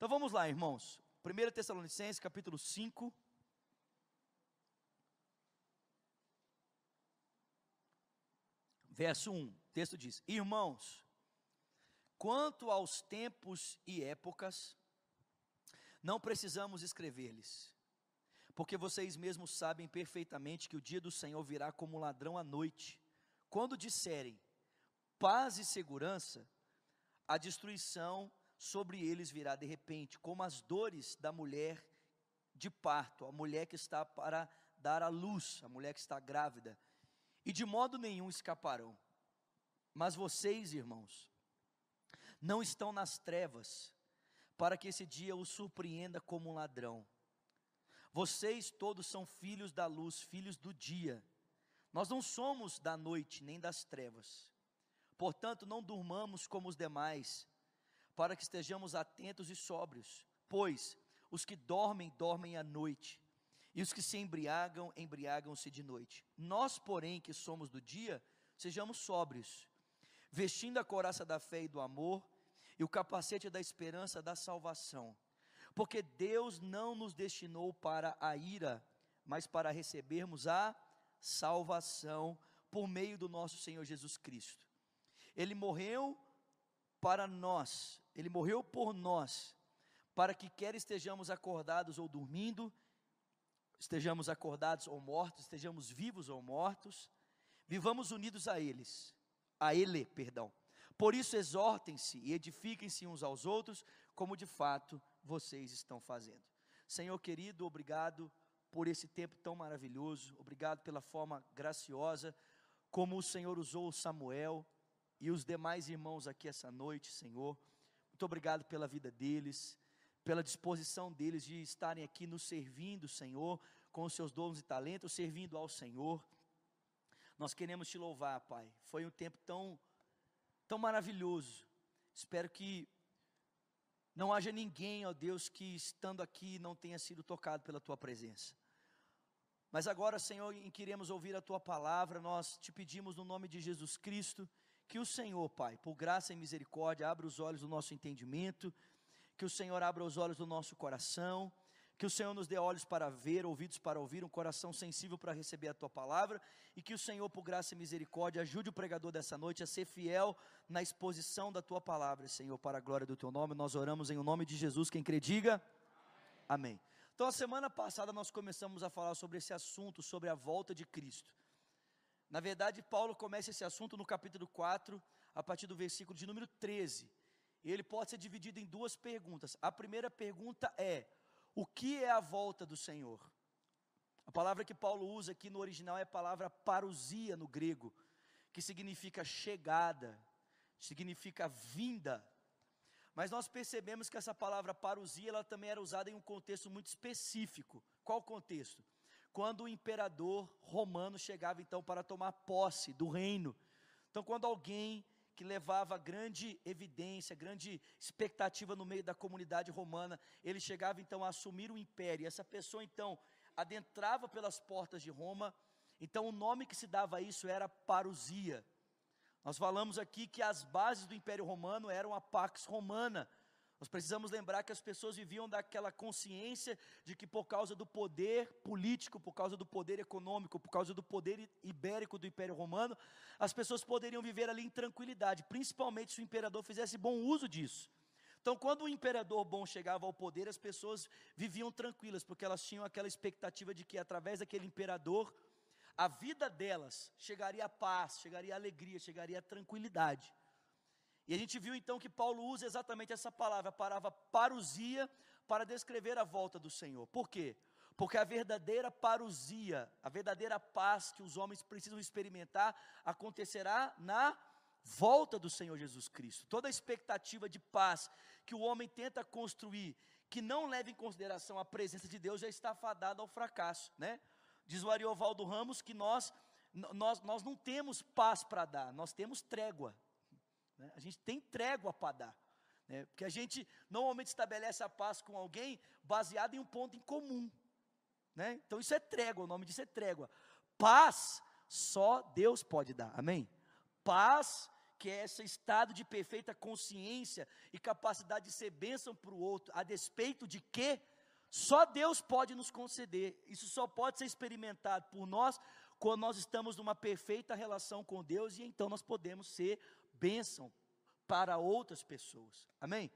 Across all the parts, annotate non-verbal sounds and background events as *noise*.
Então vamos lá, irmãos. 1 Tessalonicenses, capítulo 5. Verso 1, o texto diz: Irmãos, quanto aos tempos e épocas, não precisamos escrever-lhes, porque vocês mesmos sabem perfeitamente que o dia do Senhor virá como ladrão à noite. Quando disserem paz e segurança, a destruição sobre eles virá de repente, como as dores da mulher de parto, a mulher que está para dar à luz, a mulher que está grávida, e de modo nenhum escaparão. Mas vocês, irmãos, não estão nas trevas, para que esse dia os surpreenda como um ladrão. Vocês todos são filhos da luz, filhos do dia. Nós não somos da noite nem das trevas. Portanto, não durmamos como os demais para que estejamos atentos e sóbrios, pois os que dormem, dormem à noite, e os que se embriagam, embriagam-se de noite. Nós, porém, que somos do dia, sejamos sóbrios, vestindo a coraça da fé e do amor, e o capacete da esperança da salvação. Porque Deus não nos destinou para a ira, mas para recebermos a salvação por meio do nosso Senhor Jesus Cristo. Ele morreu para nós, ele morreu por nós, para que quer estejamos acordados ou dormindo, estejamos acordados ou mortos, estejamos vivos ou mortos, vivamos unidos a eles, a ele, perdão. Por isso exortem-se e edifiquem-se uns aos outros, como de fato vocês estão fazendo. Senhor querido, obrigado por esse tempo tão maravilhoso, obrigado pela forma graciosa como o Senhor usou Samuel e os demais irmãos aqui essa noite, Senhor. Muito obrigado pela vida deles, pela disposição deles de estarem aqui nos servindo, Senhor, com os seus dons e talentos, servindo ao Senhor. Nós queremos te louvar, Pai. Foi um tempo tão tão maravilhoso. Espero que não haja ninguém, ó Deus, que estando aqui não tenha sido tocado pela tua presença. Mas agora, Senhor, em queremos ouvir a tua palavra, nós te pedimos no nome de Jesus Cristo que o Senhor, Pai, por graça e misericórdia, abra os olhos do nosso entendimento, que o Senhor abra os olhos do nosso coração, que o Senhor nos dê olhos para ver, ouvidos para ouvir, um coração sensível para receber a tua palavra, e que o Senhor, por graça e misericórdia, ajude o pregador dessa noite a ser fiel na exposição da tua palavra, Senhor, para a glória do teu nome. Nós oramos em o nome de Jesus. Quem crê, diga amém. amém. Então, a semana passada nós começamos a falar sobre esse assunto, sobre a volta de Cristo. Na verdade, Paulo começa esse assunto no capítulo 4, a partir do versículo de número 13. E ele pode ser dividido em duas perguntas. A primeira pergunta é: o que é a volta do Senhor? A palavra que Paulo usa aqui no original é a palavra parousia no grego, que significa chegada, significa vinda. Mas nós percebemos que essa palavra parousia, ela também era usada em um contexto muito específico. Qual contexto? Quando o imperador romano chegava então para tomar posse do reino. Então, quando alguém que levava grande evidência, grande expectativa no meio da comunidade romana, ele chegava então a assumir o império. Essa pessoa então adentrava pelas portas de Roma. Então, o nome que se dava a isso era parousia. Nós falamos aqui que as bases do Império Romano eram a Pax Romana, nós precisamos lembrar que as pessoas viviam daquela consciência de que por causa do poder político, por causa do poder econômico, por causa do poder ibérico do Império Romano, as pessoas poderiam viver ali em tranquilidade, principalmente se o imperador fizesse bom uso disso. Então, quando o imperador bom chegava ao poder, as pessoas viviam tranquilas, porque elas tinham aquela expectativa de que através daquele imperador, a vida delas chegaria a paz, chegaria a alegria, chegaria a tranquilidade. E a gente viu então que Paulo usa exatamente essa palavra, a palavra parousia, para descrever a volta do Senhor. Por quê? Porque a verdadeira parousia, a verdadeira paz que os homens precisam experimentar, acontecerá na volta do Senhor Jesus Cristo. Toda a expectativa de paz que o homem tenta construir, que não leva em consideração a presença de Deus, já está fadada ao fracasso, né? Diz o Ariovaldo Ramos que nós, nós, nós não temos paz para dar, nós temos trégua. Né? A gente tem trégua para dar. Né? Porque a gente normalmente estabelece a paz com alguém baseado em um ponto em comum. Né? Então isso é trégua, o nome disso é trégua. Paz só Deus pode dar, amém? Paz que é esse estado de perfeita consciência e capacidade de ser bênção para o outro, a despeito de que só Deus pode nos conceder. Isso só pode ser experimentado por nós quando nós estamos numa perfeita relação com Deus e então nós podemos ser bênção para outras pessoas. Amém?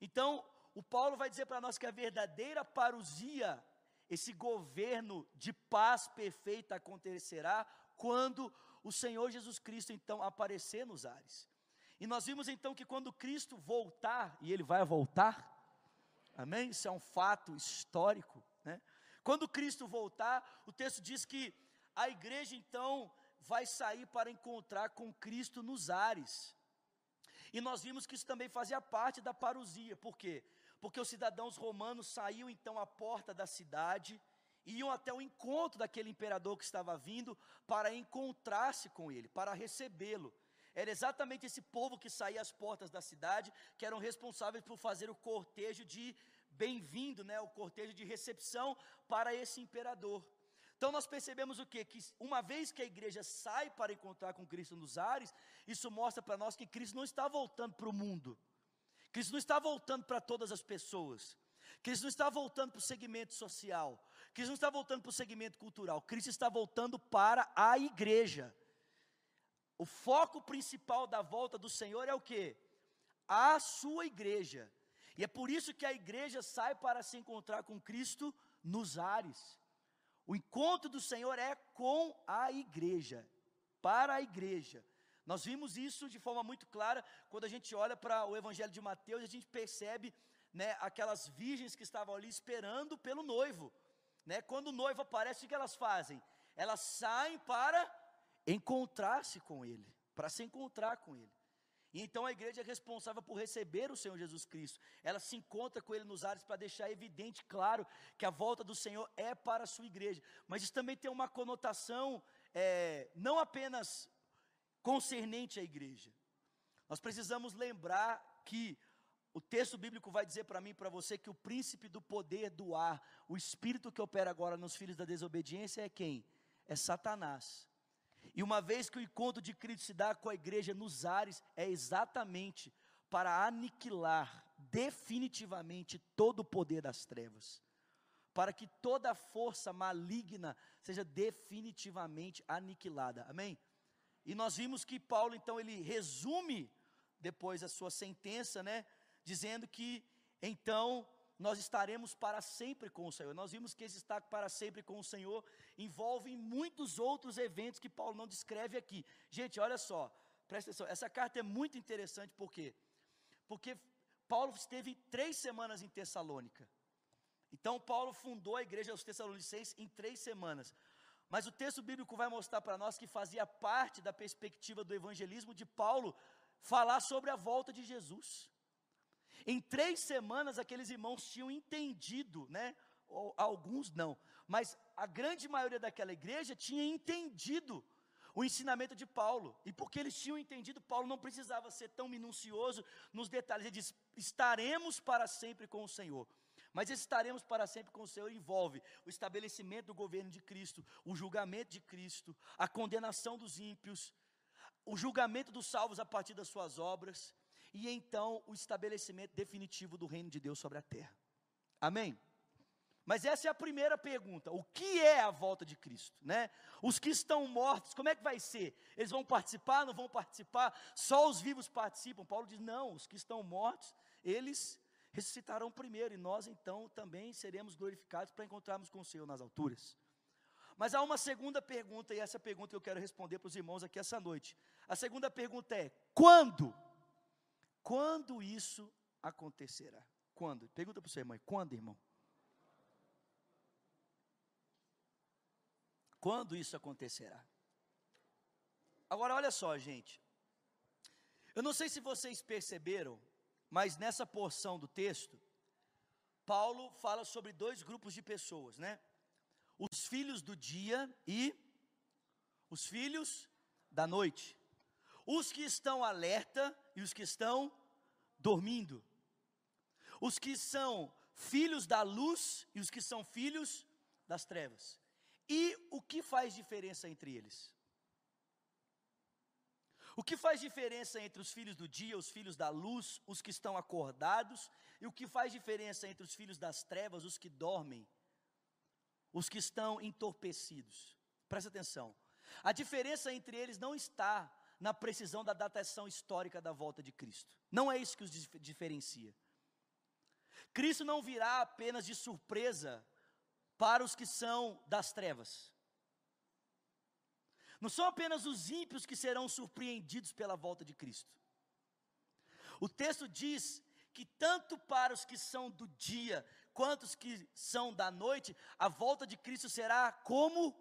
Então, o Paulo vai dizer para nós que a verdadeira parousia, esse governo de paz perfeita acontecerá quando o Senhor Jesus Cristo então aparecer nos ares. E nós vimos então que quando Cristo voltar, e ele vai voltar, amém? Isso é um fato histórico, né? Quando Cristo voltar, o texto diz que a igreja então vai sair para encontrar com Cristo nos ares. E nós vimos que isso também fazia parte da parousia, por quê? Porque os cidadãos romanos saíam então à porta da cidade, iam até o encontro daquele imperador que estava vindo para encontrar-se com ele, para recebê-lo. Era exatamente esse povo que saía às portas da cidade, que eram responsáveis por fazer o cortejo de bem-vindo, né, o cortejo de recepção para esse imperador. Então nós percebemos o quê? Que uma vez que a igreja sai para encontrar com Cristo nos ares, isso mostra para nós que Cristo não está voltando para o mundo. Cristo não está voltando para todas as pessoas. Cristo não está voltando para o segmento social. Cristo não está voltando para o segmento cultural. Cristo está voltando para a igreja. O foco principal da volta do Senhor é o que? A sua igreja. E é por isso que a igreja sai para se encontrar com Cristo nos ares. O encontro do Senhor é com a igreja, para a igreja. Nós vimos isso de forma muito clara quando a gente olha para o Evangelho de Mateus, a gente percebe né, aquelas virgens que estavam ali esperando pelo noivo. Né? Quando o noivo aparece, o que elas fazem? Elas saem para encontrar-se com ele, para se encontrar com ele. E então a igreja é responsável por receber o Senhor Jesus Cristo. Ela se encontra com ele nos ares para deixar evidente, claro, que a volta do Senhor é para a sua igreja. Mas isso também tem uma conotação é, não apenas concernente à igreja. Nós precisamos lembrar que o texto bíblico vai dizer para mim e para você que o príncipe do poder do ar, o espírito que opera agora nos filhos da desobediência é quem? É Satanás. E uma vez que o encontro de Cristo se dá com a igreja nos ares, é exatamente para aniquilar definitivamente todo o poder das trevas. Para que toda força maligna seja definitivamente aniquilada. Amém? E nós vimos que Paulo, então, ele resume depois a sua sentença, né? dizendo que então nós estaremos para sempre com o Senhor. Nós vimos que esse estar para sempre com o Senhor envolve muitos outros eventos que Paulo não descreve aqui. Gente, olha só, presta atenção, essa carta é muito interessante, por quê? Porque Paulo esteve três semanas em Tessalônica. Então, Paulo fundou a igreja dos Tessalonicenses em três semanas. Mas o texto bíblico vai mostrar para nós que fazia parte da perspectiva do evangelismo de Paulo falar sobre a volta de Jesus. Em três semanas, aqueles irmãos tinham entendido, né? Alguns não, mas a grande maioria daquela igreja tinha entendido o ensinamento de Paulo. E porque eles tinham entendido, Paulo não precisava ser tão minucioso nos detalhes. Ele diz: estaremos para sempre com o Senhor. Mas estaremos para sempre com o Senhor envolve o estabelecimento do governo de Cristo, o julgamento de Cristo, a condenação dos ímpios, o julgamento dos salvos a partir das suas obras, e então o estabelecimento definitivo do reino de Deus sobre a terra. Amém? Mas essa é a primeira pergunta: o que é a volta de Cristo? Né? Os que estão mortos, como é que vai ser? Eles vão participar, não vão participar? Só os vivos participam? Paulo diz: não, os que estão mortos, eles ressuscitarão primeiro, e nós então também seremos glorificados para encontrarmos com o Senhor nas alturas. Mas há uma segunda pergunta, e essa pergunta eu quero responder para os irmãos aqui essa noite. A segunda pergunta é: quando? Quando isso acontecerá? Quando? Pergunta para o seu irmão, quando, irmão? Quando isso acontecerá? Agora, olha só, gente. Eu não sei se vocês perceberam, mas nessa porção do texto, Paulo fala sobre dois grupos de pessoas, né? Os filhos do dia e os filhos da noite. Os que estão alerta e os que estão dormindo. Os que são filhos da luz e os que são filhos das trevas. E o que faz diferença entre eles? O que faz diferença entre os filhos do dia, os filhos da luz, os que estão acordados, e o que faz diferença entre os filhos das trevas, os que dormem, os que estão entorpecidos? Presta atenção. A diferença entre eles não está na precisão da datação histórica da volta de Cristo. Não é isso que os diferencia. Cristo não virá apenas de surpresa para os que são das trevas. Não são apenas os ímpios que serão surpreendidos pela volta de Cristo. O texto diz que tanto para os que são do dia, quanto os que são da noite, a volta de Cristo será como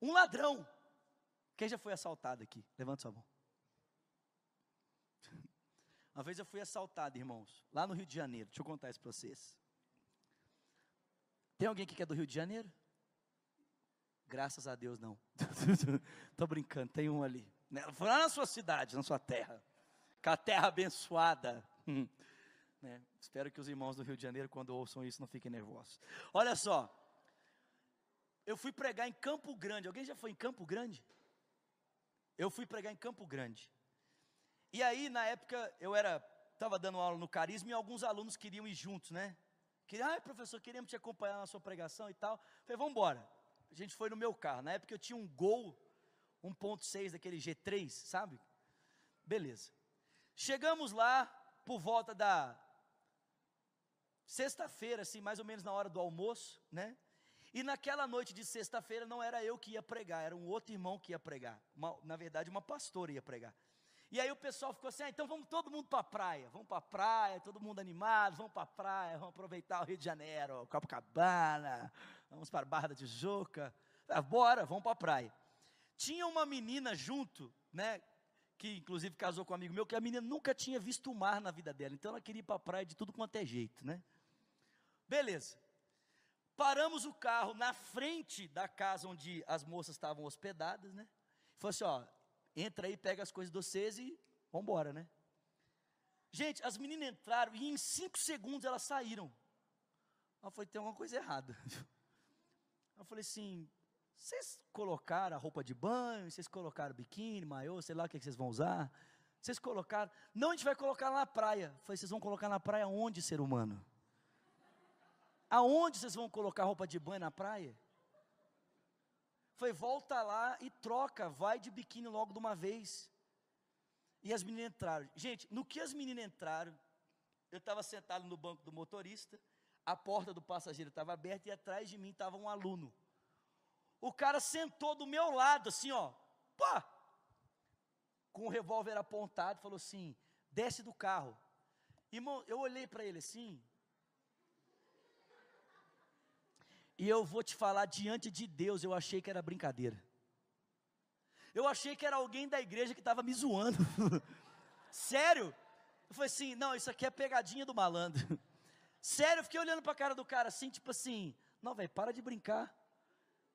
um ladrão. Quem já foi assaltado aqui? Levanta sua mão. Uma vez eu fui assaltado, irmãos, lá no Rio de Janeiro. Deixa eu contar isso para vocês. Tem alguém que é do Rio de Janeiro? Graças a Deus, não. *laughs* Estou brincando, tem um ali. Né? Foi lá na sua cidade, na sua terra. Com a terra abençoada. né? Espero que os irmãos do Rio de Janeiro, quando ouçam isso, não fiquem nervosos. Olha só. Eu fui pregar em Campo Grande. Alguém já foi em Campo Grande? Eu fui pregar em Campo Grande. E aí, na época, eu era estava dando aula no Carisma e alguns alunos queriam ir juntos, né? Queria, ah, professor, queremos te acompanhar na sua pregação e tal. Falei, vamos embora. A gente foi no meu carro. Na época eu tinha um Gol 1.6 daquele G3, sabe? Beleza. Chegamos lá por volta da sexta-feira, assim, mais ou menos na hora do almoço, né? E naquela noite de sexta-feira não era eu que ia pregar, era um outro irmão que ia pregar. Uma, na verdade, uma pastora ia pregar. E aí o pessoal ficou assim: ah, então vamos todo mundo para a praia. Vamos para a praia, todo mundo animado, vamos para a praia, vamos aproveitar o Rio de Janeiro, Copacabana, vamos para a Barra da Tijuca. Ah, bora, vamos para a praia. Tinha uma menina junto, né? Que inclusive casou com um amigo meu, que a menina nunca tinha visto o mar na vida dela. Então ela queria ir para a praia de tudo quanto é jeito, né? Beleza. Paramos o carro na frente da casa onde as moças estavam hospedadas, né? Falou assim: ó, entra aí, pega as coisas de vocês e vamos embora, né? Gente, as meninas entraram e em cinco segundos elas saíram. Eu falei, tem alguma coisa errada. *laughs* Eu falei assim, vocês colocaram a roupa de banho, vocês colocaram biquíni, maiô, sei lá o que, vocês vão usar. Vocês colocaram, não, a gente vai colocar na praia. Eu falei, vocês vão colocar na praia onde, ser humano? Aonde vocês vão colocar roupa de banho na praia? Foi, volta lá e troca, vai de biquíni logo de uma vez. E as meninas entraram. Gente, no que as meninas entraram, eu estava sentado no banco do motorista, a porta do passageiro estava aberta e atrás de mim estava um aluno. O cara sentou do meu lado, assim, ó, pá, com o revólver apontado, falou assim: desce do carro. Irmão, eu olhei para ele assim, E eu vou te falar diante de Deus, eu achei que era brincadeira. Eu achei que era alguém da igreja que estava me zoando. *laughs* Sério? Eu falei assim: não, isso aqui é pegadinha do malandro. *laughs* Sério, eu fiquei olhando para a cara do cara assim, tipo assim: não, velho, para de brincar.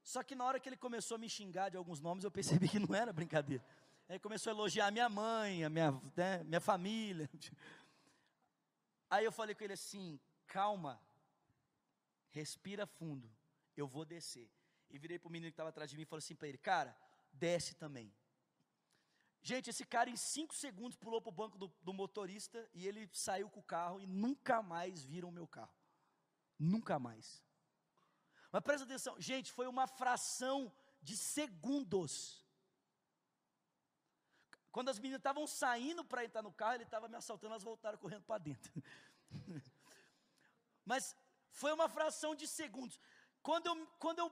Só que na hora que ele começou a me xingar de alguns nomes, eu percebi que não era brincadeira. Aí começou a elogiar a minha mãe, a minha, né, minha família. *laughs* Aí eu falei com ele assim: calma, respira fundo, eu vou descer. E virei para o menino que estava atrás de mim e falei assim para ele, cara, desce também. Gente, esse cara em cinco segundos pulou para o banco do, do, motorista e ele saiu com o carro e nunca mais viram o meu carro. Nunca mais. Mas presta atenção, gente, foi uma fração de segundos. Quando as meninas estavam saindo para entrar no carro, ele estava me assaltando, elas voltaram correndo para dentro. *laughs* Mas foi uma fração de segundos. Quando eu, quando eu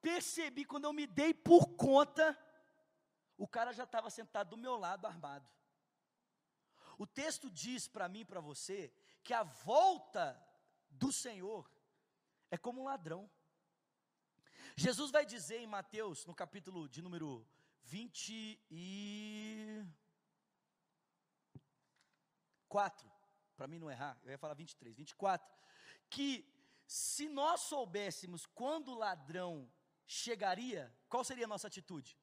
percebi, quando eu me dei por conta, o cara já estava sentado do meu lado armado. O texto diz para mim e para você que a volta do Senhor é como um ladrão. Jesus vai dizer em Mateus, no capítulo de número 24, para mim não errar, eu ia falar 23, 24, que se nós soubéssemos quando o ladrão chegaria, qual seria a nossa atitude?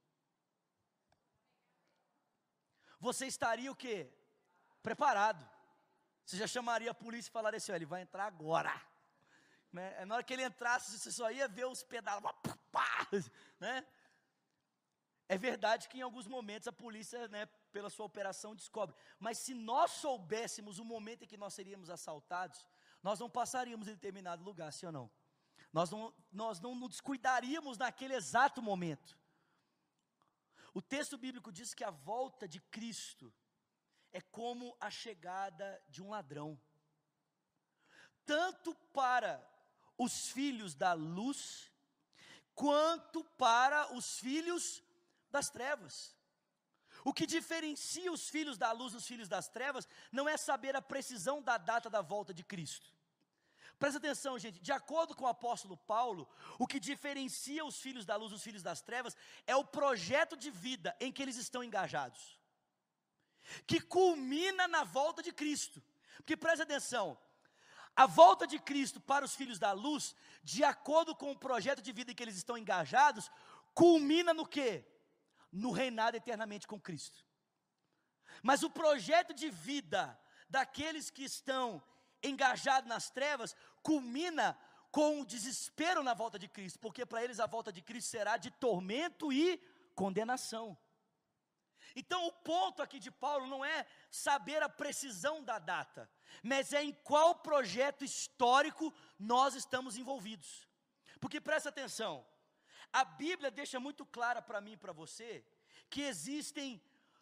Você estaria o quê? Preparado. Você já chamaria a polícia e falaria assim: ele vai entrar agora. Né? Na hora que ele entrasse, você só ia ver os pedalos, né? É verdade que em alguns momentos a polícia, né, pela sua operação, descobre. Mas se nós soubéssemos o momento em que nós seríamos assaltados, nós não passaríamos em determinado lugar, sim ou não? Nós não, nós não nos descuidaríamos naquele exato momento. O texto bíblico diz que a volta de Cristo é como a chegada de um ladrão, tanto para os filhos da luz, quanto para os filhos das trevas. O que diferencia os filhos da luz dos filhos das trevas não é saber a precisão da data da volta de Cristo. Presta atenção, gente, de acordo com o apóstolo Paulo, o que diferencia os filhos da luz dos filhos das trevas é o projeto de vida em que eles estão engajados, que culmina na volta de Cristo. Porque presta atenção, a volta de Cristo para os filhos da luz, de acordo com o projeto de vida em que eles estão engajados, culmina no quê? No reinado eternamente com Cristo. Mas o projeto de vida daqueles que estão engajados nas trevas culmina com o desespero na volta de Cristo, porque para eles a volta de Cristo será de tormento e condenação. Então, o ponto aqui de Paulo não é saber a precisão da data, mas é em qual projeto histórico nós estamos envolvidos. Porque presta atenção, a Bíblia deixa muito clara para mim e para você que existem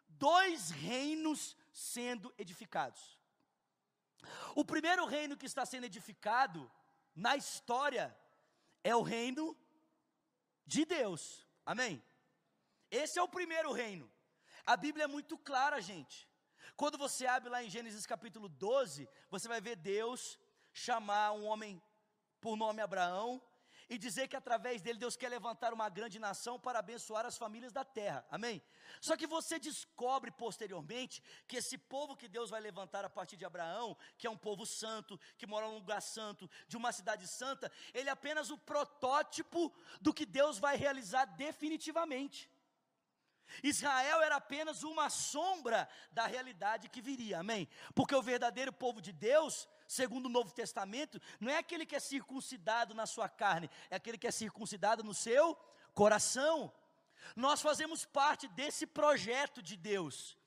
dois reinos sendo edificados. O primeiro reino que está sendo edificado na história é o reino de Deus. Amém? Esse é o primeiro reino. A Bíblia é muito clara, gente. Quando você abre lá em Gênesis capítulo 12, você vai ver Deus chamar um homem por nome Abraão e dizer que através dele Deus quer levantar uma grande nação para abençoar as famílias da terra. Amém? Só que você descobre posteriormente que esse povo que Deus vai levantar a partir de Abraão, que é um povo santo, que mora num lugar santo, de uma cidade santa, ele é apenas o protótipo do que Deus vai realizar definitivamente. Israel era apenas uma sombra da realidade que viria, amém? Porque o verdadeiro povo de Deus, segundo o Novo Testamento, não é aquele que é circuncidado na sua carne, é aquele que é circuncidado no seu coração. Nós fazemos parte desse projeto de Deus,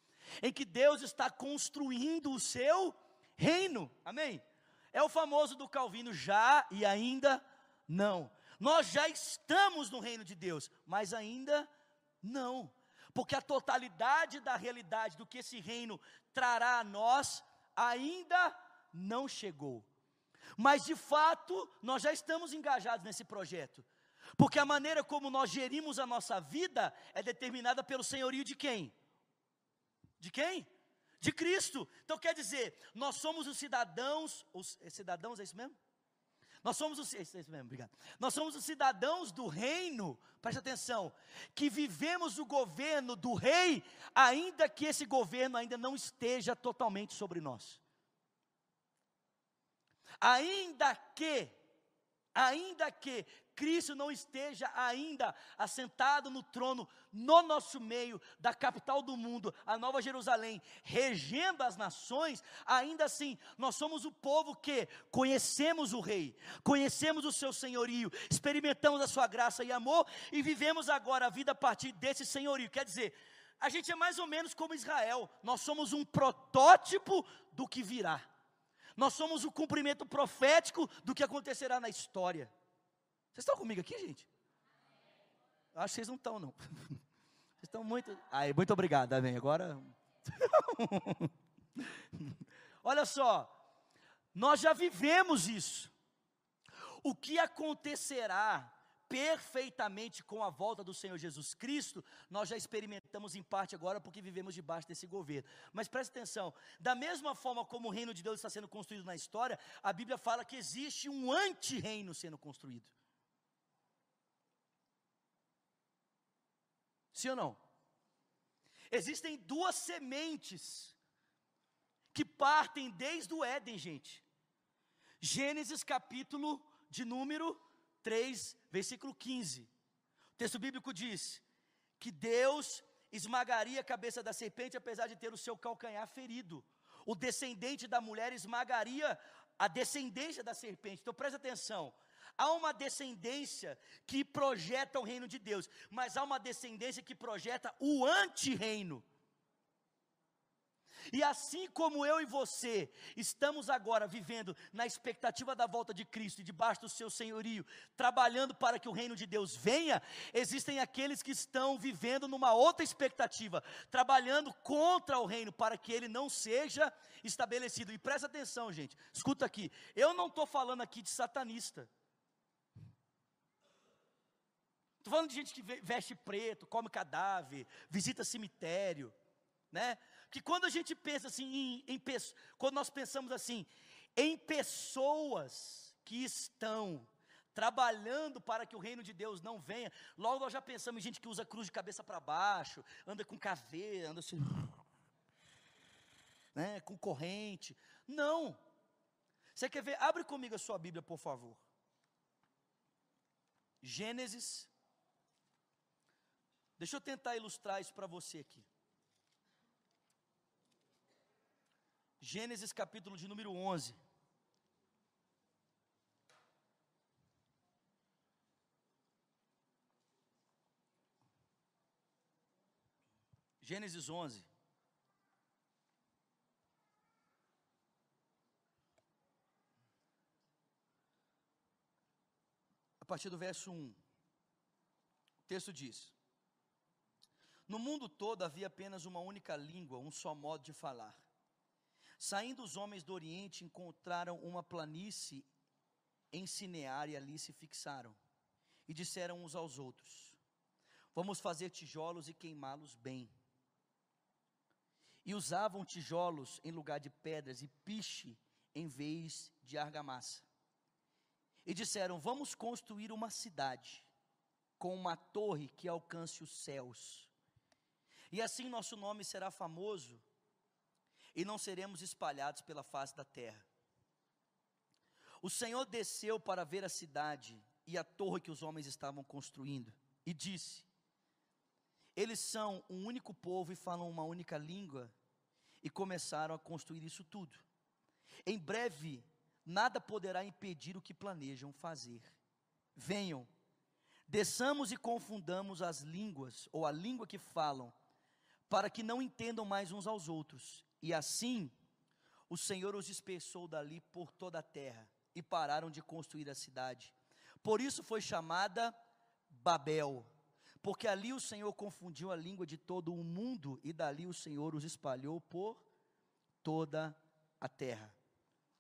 em que Deus está construindo o seu reino, amém? É o famoso do Calvino, já e ainda não. Nós já estamos no reino de Deus, mas ainda não porque a totalidade da realidade do que esse reino trará a nós ainda não chegou. Mas de fato, nós já estamos engajados nesse projeto. Porque a maneira como nós gerimos a nossa vida é determinada pelo senhorio de quem? De quem? De Cristo. Então quer dizer, nós somos os cidadãos, os é cidadãos, é isso mesmo? Nós somos os, isso mesmo, obrigado. Nós somos os cidadãos do reino, preste atenção, que vivemos o governo do rei, ainda que esse governo ainda não esteja totalmente sobre nós. Ainda que, ainda que Cristo não esteja ainda assentado no trono, no nosso meio, da capital do mundo, a Nova Jerusalém, regendo as nações, ainda assim, nós somos o povo que conhecemos o Rei, conhecemos o seu senhorio, experimentamos a sua graça e amor e vivemos agora a vida a partir desse senhorio. Quer dizer, a gente é mais ou menos como Israel, nós somos um protótipo do que virá. Nós somos o cumprimento profético do que acontecerá na história. Vocês estão comigo aqui, gente? Acho que vocês não estão, não. *laughs* Vocês estão muito. Aí, muito obrigado, amém. Agora. *laughs* Olha só, nós já vivemos isso. O que acontecerá perfeitamente com a volta do Senhor Jesus Cristo, nós já experimentamos em parte agora porque vivemos debaixo desse governo. Mas preste atenção, da mesma forma como o reino de Deus está sendo construído na história, a Bíblia fala que existe um anti-reino sendo construído. Sim ou não? Existem duas sementes que partem desde o Éden, gente. Gênesis capítulo de número 3, versículo 15. O texto bíblico diz que Deus esmagaria a cabeça da serpente apesar de ter o seu calcanhar ferido. O descendente da mulher esmagaria a descendência da serpente. Então preste atenção. Há uma descendência que projeta o reino de Deus, mas há uma descendência que projeta o anti-reino. E assim como eu e você estamos agora vivendo na expectativa da volta de Cristo e debaixo do seu senhorio, trabalhando para que o reino de Deus venha, existem aqueles que estão vivendo numa outra expectativa, trabalhando contra o reino para que ele não seja estabelecido. E presta atenção, gente, escuta aqui, eu não estou falando aqui de satanista. Estou falando de gente que veste preto, come cadáver, visita cemitério, né? que quando a gente pensa assim, em, em, quando nós pensamos assim, em pessoas que estão trabalhando para que o reino de Deus não venha, logo nós já pensamos em gente que usa cruz de cabeça para baixo, anda com caveira, anda assim, né, com corrente. Não. Você quer ver? Abre comigo a sua Bíblia, por favor. Gênesis. Deixa eu tentar ilustrar isso para você aqui. Gênesis capítulo de número 11. Gênesis 11. A partir do verso 1. O texto diz: No mundo todo havia apenas uma única língua, um só modo de falar. Saindo os homens do Oriente, encontraram uma planície em Cinear e ali se fixaram. E disseram uns aos outros: Vamos fazer tijolos e queimá-los bem. E usavam tijolos em lugar de pedras e piche em vez de argamassa. E disseram: Vamos construir uma cidade com uma torre que alcance os céus. E assim nosso nome será famoso e não seremos espalhados pela face da terra. O Senhor desceu para ver a cidade e a torre que os homens estavam construindo, e disse: Eles são um único povo e falam uma única língua, e começaram a construir isso tudo. Em breve, nada poderá impedir o que planejam fazer. Venham, desçamos e confundamos as línguas, ou a língua que falam, para que não entendam mais uns aos outros, e assim, o Senhor os dispersou dali por toda a terra e pararam de construir a cidade. Por isso foi chamada Babel, porque ali o Senhor confundiu a língua de todo o mundo e dali o Senhor os espalhou por toda a terra.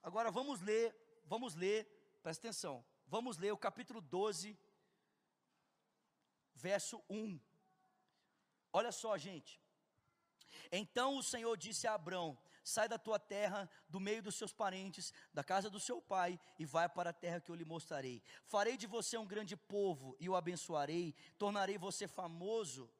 Agora vamos ler, vamos ler, presta atenção. Vamos ler o capítulo 12, verso 1. Olha só, gente. Então o Senhor disse a Abrão: Sai da tua terra, do meio dos seus parentes, da casa do seu pai, e vai para a terra que eu lhe mostrarei. Farei de você um grande povo e o abençoarei, tornarei você famoso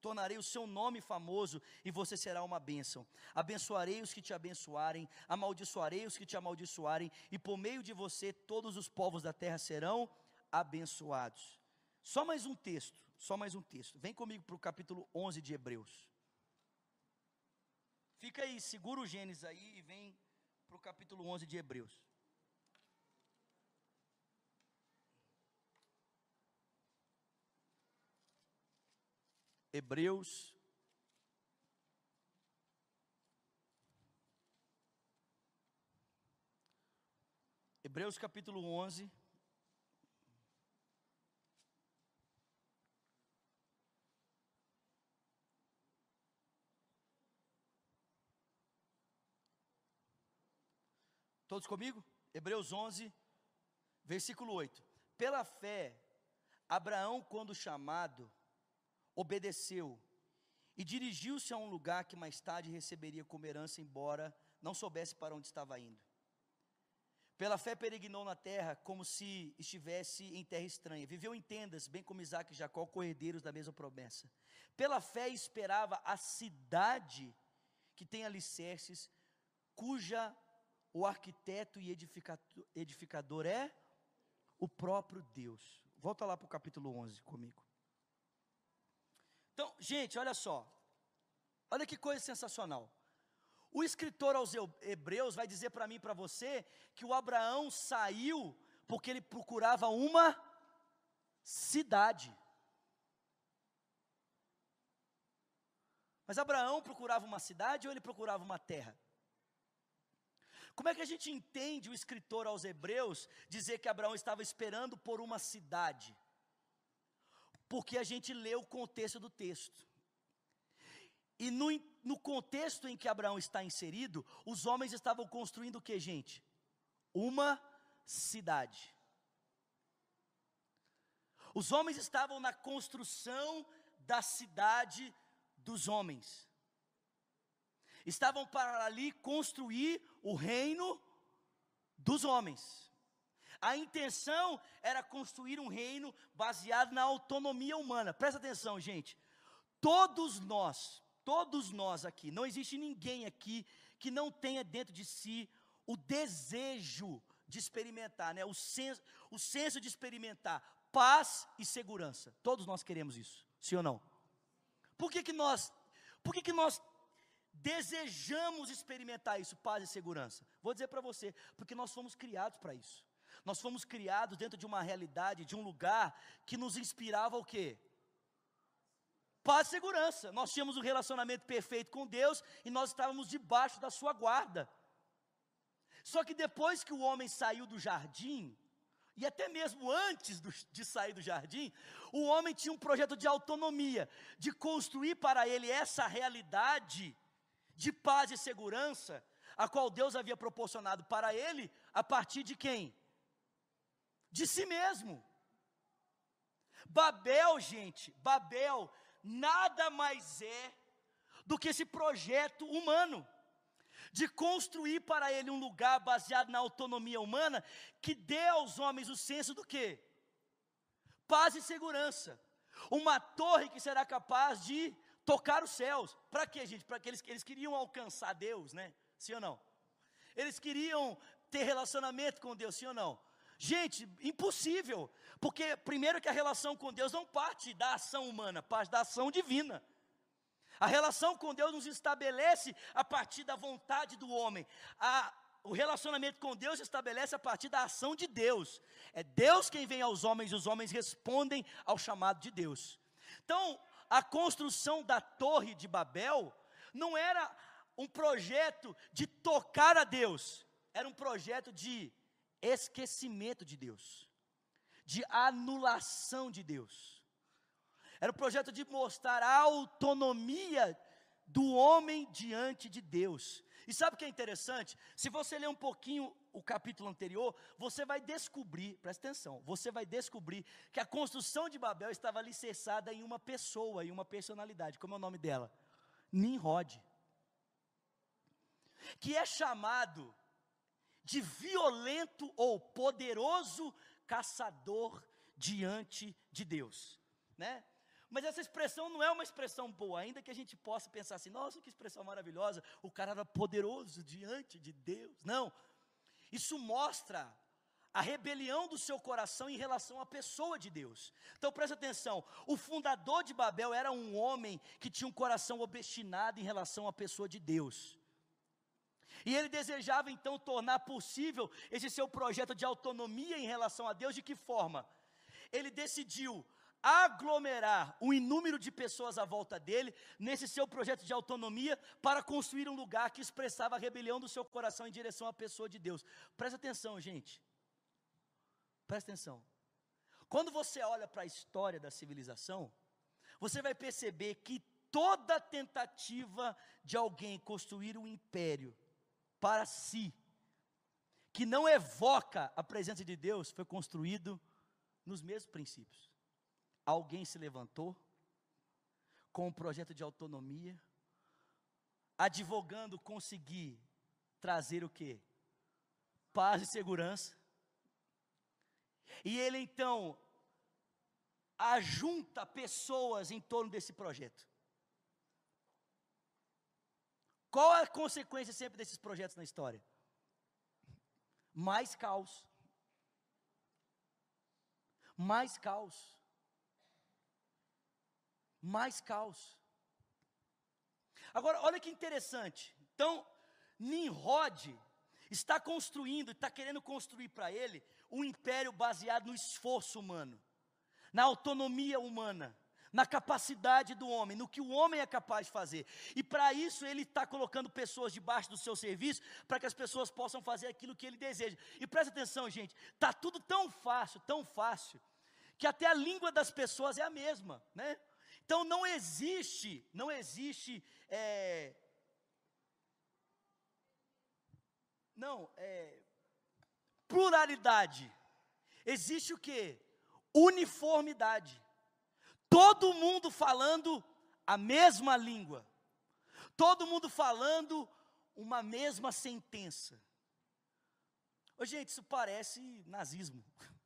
tornarei o seu nome famoso e você será uma bênção. Abençoarei os que te abençoarem, amaldiçoarei os que te amaldiçoarem, e por meio de você todos os povos da terra serão abençoados. Só mais um texto, só mais um texto. Vem comigo para o capítulo 11 de Hebreus. Fica aí, segura o Gênesis aí e vem para o capítulo 11 de Hebreus. Hebreus. Hebreus capítulo 11. Todos comigo? Hebreus 11, versículo 8. Pela fé, Abraão, quando chamado, obedeceu e dirigiu-se a um lugar que mais tarde receberia como herança, embora não soubesse para onde estava indo. Pela fé peregrinou na terra como se estivesse em terra estranha. Viveu em tendas, bem como Isaac e Jacó, corredeiros da mesma promessa. Pela fé esperava a cidade que tem alicerces, cuja o arquiteto e edificador é o próprio Deus. Volta lá para o capítulo 11 comigo. Então, gente, olha só. Olha que coisa sensacional. O escritor aos Hebreus vai dizer para mim e para você que o Abraão saiu Porque ele procurava uma cidade. Mas Abraão procurava uma cidade ou ele procurava uma terra? Como é que a gente entende o escritor aos Hebreus dizer que Abraão estava esperando por uma cidade? Porque a gente lê o contexto do texto. E no, no contexto em que Abraão está inserido, os homens estavam construindo o que, gente? Uma cidade. Os homens estavam na construção da cidade dos homens estavam para ali construir o reino dos homens. A intenção era construir um reino baseado na autonomia humana. Presta atenção, gente. Todos nós, todos nós aqui, não existe ninguém aqui que não tenha dentro de si o desejo de experimentar, né? o, senso, o senso de experimentar paz e segurança. Todos nós queremos isso, sim ou não? Por que, que nós, por que, que nós desejamos experimentar isso, paz e segurança? Vou dizer para você, porque nós fomos criados para isso. Nós fomos criados dentro de uma realidade, de um lugar que nos inspirava o quê? Paz e segurança. Nós tínhamos um relacionamento perfeito com Deus e nós estávamos debaixo da sua guarda. Só que depois que o homem saiu do jardim, e até mesmo antes do, de sair do jardim, o homem tinha um projeto de autonomia, de construir para ele essa realidade de paz e segurança, a qual Deus havia proporcionado para ele, a partir de quem? De si mesmo. Babel, gente, Babel nada mais é do que esse projeto humano de construir para ele um lugar baseado na autonomia humana que dê aos homens o senso do quê? Paz e segurança. Uma torre que será capaz de tocar os céus. Para quê, gente? Para que eles, eles queriam alcançar Deus, né? Sim ou não? Eles queriam ter relacionamento com Deus, sim ou não? Gente, impossível, porque primeiro que a relação com Deus não parte da ação humana, parte da ação divina. A relação com Deus nos estabelece a partir da vontade do homem. A, o relacionamento com Deus se estabelece a partir da ação de Deus. É Deus quem vem aos homens e os homens respondem ao chamado de Deus. Então, a construção da Torre de Babel não era um projeto de tocar a Deus, era um projeto de esquecimento de Deus, de anulação de Deus. Era um projeto de mostrar a autonomia do homem diante de Deus. E sabe o que é interessante? Se você ler um pouquinho o capítulo anterior, você vai descobrir, presta atenção, você vai descobrir que a construção de Babel estava alicerçada em uma pessoa, em uma personalidade. Como é o nome dela? Nimrod. Que é chamado de violento ou poderoso caçador diante de Deus, né? Mas essa expressão não é uma expressão boa, ainda que a gente possa pensar assim: nossa, que expressão maravilhosa, o cara era poderoso diante de Deus. Não, isso mostra a rebelião do seu coração em relação à pessoa de Deus. Então presta atenção: o fundador de Babel era um homem que tinha um coração obstinado em relação à pessoa de Deus. E ele desejava então tornar possível esse seu projeto de autonomia em relação a Deus, de que forma? Ele decidiu aglomerar um inúmero de pessoas à volta dele, nesse seu projeto de autonomia, para construir um lugar que expressava a rebelião do seu coração em direção à pessoa de Deus. Presta atenção, gente. Presta atenção. Quando você olha para a história da civilização, você vai perceber que toda tentativa de alguém construir um império para si, que não evoca a presença de Deus, foi construído nos mesmos princípios alguém se levantou com um projeto de autonomia, advogando conseguir trazer o que? Paz e segurança. E ele então ajunta pessoas em torno desse projeto. Qual é a consequência sempre desses projetos na história? Mais caos. Mais caos mais caos. Agora, olha que interessante. Então, Nimrod, está construindo, está querendo construir para ele um império baseado no esforço humano, na autonomia humana, na capacidade do homem, no que o homem é capaz de fazer. E para isso ele está colocando pessoas debaixo do seu serviço, para que as pessoas possam fazer aquilo que ele deseja. E presta atenção, gente, está tudo tão fácil, tão fácil, que até a língua das pessoas é a mesma, né? Então não existe, não existe é, Não, é. Pluralidade. Existe o que? Uniformidade. Todo mundo falando a mesma língua. Todo mundo falando uma mesma sentença. Ô, gente, isso parece nazismo. *laughs*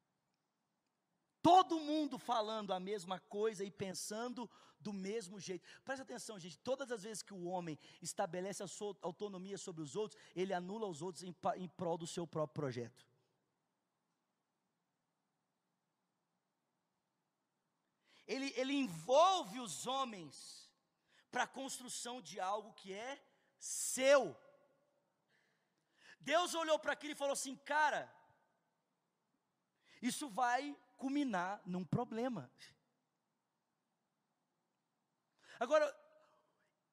Todo mundo falando a mesma coisa e pensando do mesmo jeito. Presta atenção, gente. Todas as vezes que o homem estabelece a sua autonomia sobre os outros, ele anula os outros em, em prol do seu próprio projeto. Ele, ele envolve os homens para a construção de algo que é seu. Deus olhou para aquilo e falou assim: cara, isso vai culminar num problema. Agora,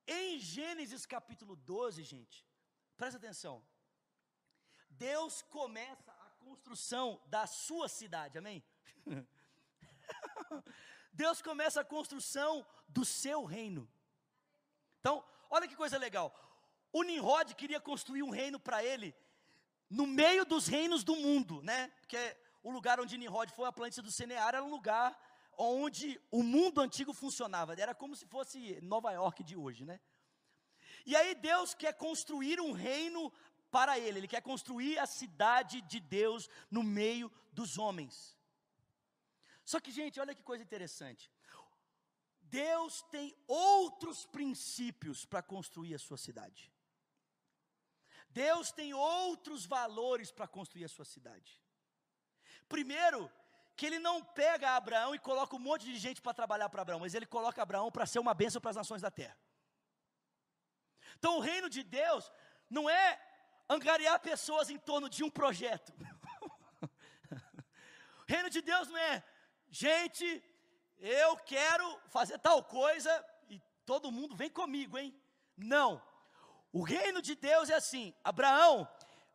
em Gênesis capítulo 12, gente, presta atenção. Deus começa a construção da sua cidade, amém? *laughs* Deus começa a construção do seu reino. Então, olha que coisa legal. O Nimrod queria construir um reino para ele no meio dos reinos do mundo, né? Porque o lugar onde Nimrod foi, a planície do Cenear, era um lugar onde o mundo antigo funcionava. Era como se fosse Nova York de hoje, né? E aí Deus quer construir um reino para ele, ele quer construir a cidade de Deus no meio dos homens. Só que, gente, olha que coisa interessante. Deus tem outros princípios para construir a sua cidade. Deus tem outros valores para construir a sua cidade. Primeiro, que ele não pega Abraão e coloca um monte de gente para trabalhar para Abraão, mas ele coloca Abraão para ser uma bênção para as nações da terra. Então o reino de Deus não é angariar pessoas em torno de um projeto. *laughs* o reino de Deus não é, gente, eu quero fazer tal coisa e todo mundo vem comigo, hein? Não. O reino de Deus é assim: Abraão,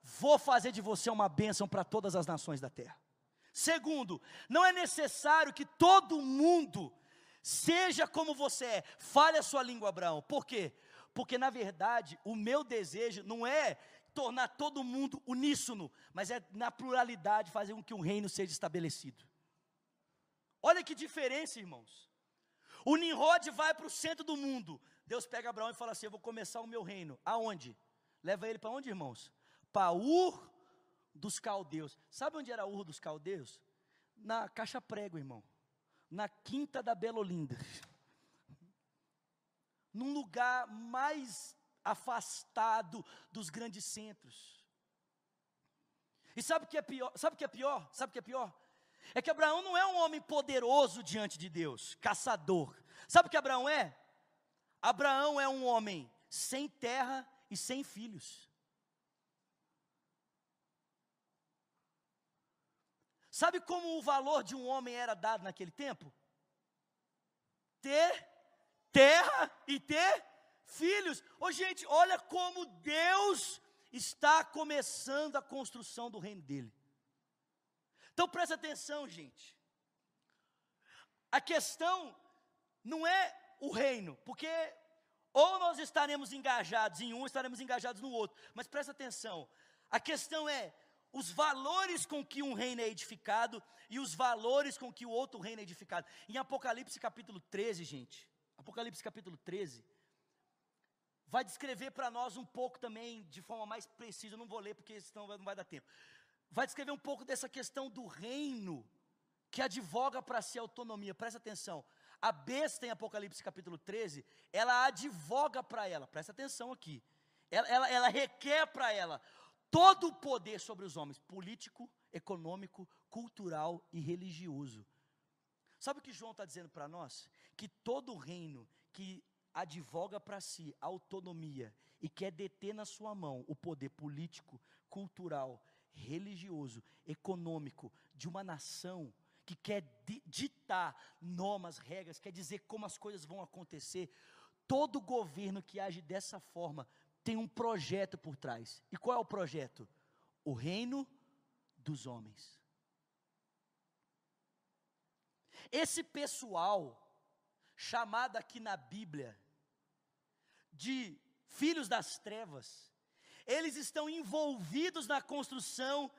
vou fazer de você uma bênção para todas as nações da terra. Segundo, não é necessário que todo mundo seja como você é. Fale a sua língua, Abraão. Por quê? Porque na verdade, o meu desejo não é tornar todo mundo uníssono, mas é na pluralidade fazer com que um reino seja estabelecido. Olha que diferença, irmãos. O Nimrod vai para o centro do mundo. Deus pega Abraão e fala assim: Eu vou começar o meu reino. Aonde? Leva ele para onde, irmãos? Para Ur dos caldeus. Sabe onde era Ur dos caldeus? Na caixa prego, irmão. Na quinta da Bela Olinda. *laughs* Num lugar mais afastado dos grandes centros. E sabe o que é pior? Sabe o que é pior? Sabe o que é pior? É que Abraão não é um homem poderoso diante de Deus, caçador. Sabe o que Abraão é? Abraão é um homem sem terra e sem filhos. Sabe como o valor de um homem era dado naquele tempo? Ter terra e ter filhos. Ô gente, olha como Deus está começando a construção do reino dele. Então presta atenção, gente. A questão não é o reino, porque ou nós estaremos engajados em um, estaremos engajados no outro. Mas presta atenção. A questão é os valores com que um reino é edificado e os valores com que o outro reino é edificado. Em Apocalipse capítulo 13, gente, Apocalipse capítulo 13, vai descrever para nós um pouco também, de forma mais precisa, eu não vou ler porque senão não vai dar tempo. Vai descrever um pouco dessa questão do reino que advoga para si a autonomia. Presta atenção. A besta em Apocalipse capítulo 13, ela advoga para ela, presta atenção aqui. Ela, ela, ela requer para ela todo o poder sobre os homens, político, econômico, cultural e religioso. Sabe o que João está dizendo para nós? Que todo reino que advoga para si autonomia e quer deter na sua mão o poder político, cultural, religioso, econômico de uma nação que quer ditar normas, regras, quer dizer como as coisas vão acontecer, todo governo que age dessa forma tem um projeto por trás. E qual é o projeto? O reino dos homens. Esse pessoal, chamado aqui na Bíblia de filhos das trevas, eles estão envolvidos na construção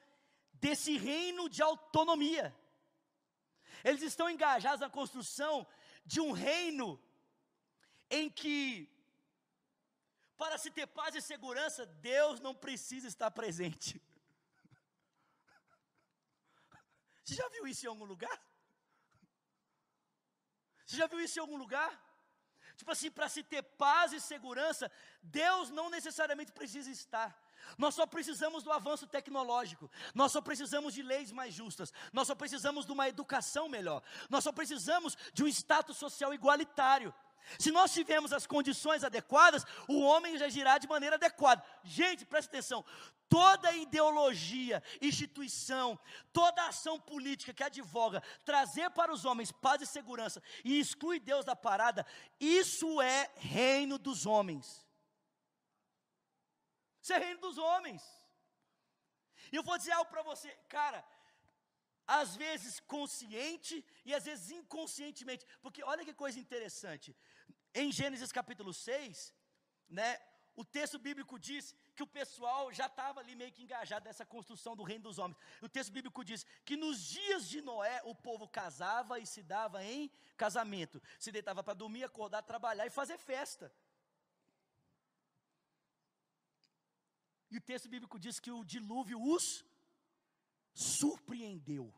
desse reino de autonomia. Eles estão engajados na construção de um reino em que, para se ter paz e segurança, Deus não precisa estar presente. *laughs* Você já viu isso em algum lugar? Você já viu isso em algum lugar? Tipo assim, para se ter paz e segurança, Deus não necessariamente precisa estar. Nós só precisamos do avanço tecnológico, nós só precisamos de leis mais justas, nós só precisamos de uma educação melhor, nós só precisamos de um status social igualitário. Se nós tivermos as condições adequadas, o homem já agirá de maneira adequada. Gente, preste atenção: toda ideologia, instituição, toda ação política que advoga trazer para os homens paz e segurança e exclui Deus da parada, isso é reino dos homens. Isso é reino dos homens. E eu vou dizer algo para você, cara, às vezes consciente e às vezes inconscientemente, porque olha que coisa interessante. Em Gênesis capítulo 6, né, o texto bíblico diz que o pessoal já estava ali meio que engajado nessa construção do reino dos homens. O texto bíblico diz que nos dias de Noé o povo casava e se dava em casamento, se deitava para dormir, acordar, trabalhar e fazer festa. E o texto bíblico diz que o dilúvio os surpreendeu.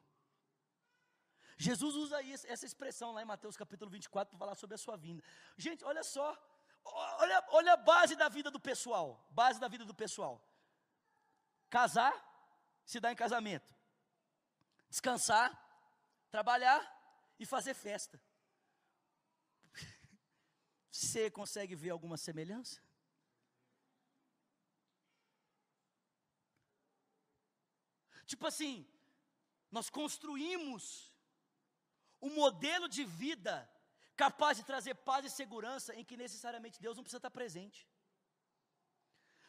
Jesus usa essa expressão lá em Mateus capítulo 24 para falar sobre a sua vinda. Gente, olha só, olha, olha a base da vida do pessoal. Base da vida do pessoal. Casar, se dar em casamento. Descansar, trabalhar e fazer festa. *laughs* Você consegue ver alguma semelhança? Tipo assim, nós construímos um modelo de vida capaz de trazer paz e segurança em que necessariamente Deus não precisa estar presente.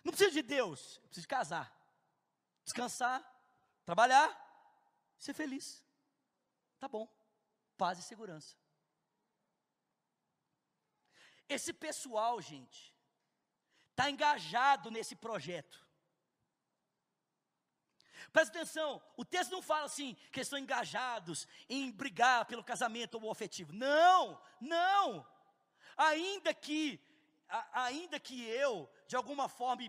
Não precisa de Deus, precisa de casar, descansar, trabalhar, ser feliz. Tá bom. Paz e segurança. Esse pessoal, gente, está engajado nesse projeto. Presta atenção, o texto não fala assim que estão engajados em brigar pelo casamento ou afetivo. Não, não. Ainda que, a, ainda que eu, de alguma forma,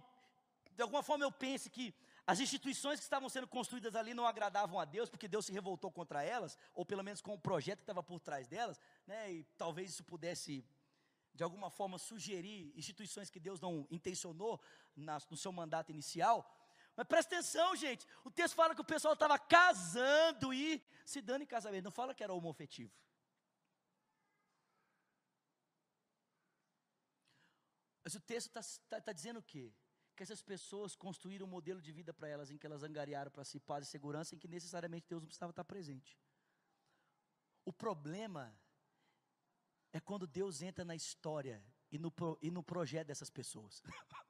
de alguma forma eu pense que as instituições que estavam sendo construídas ali não agradavam a Deus, porque Deus se revoltou contra elas, ou pelo menos com o projeto que estava por trás delas, né, e talvez isso pudesse, de alguma forma, sugerir instituições que Deus não intencionou na, no seu mandato inicial. Mas presta atenção, gente. O texto fala que o pessoal estava casando e se dando em casamento. Não fala que era homofetivo. Mas o texto está tá, tá dizendo o quê? Que essas pessoas construíram um modelo de vida para elas, em que elas angariaram para si paz e segurança, em que necessariamente Deus não precisava estar presente. O problema é quando Deus entra na história e no, e no projeto dessas pessoas. *laughs*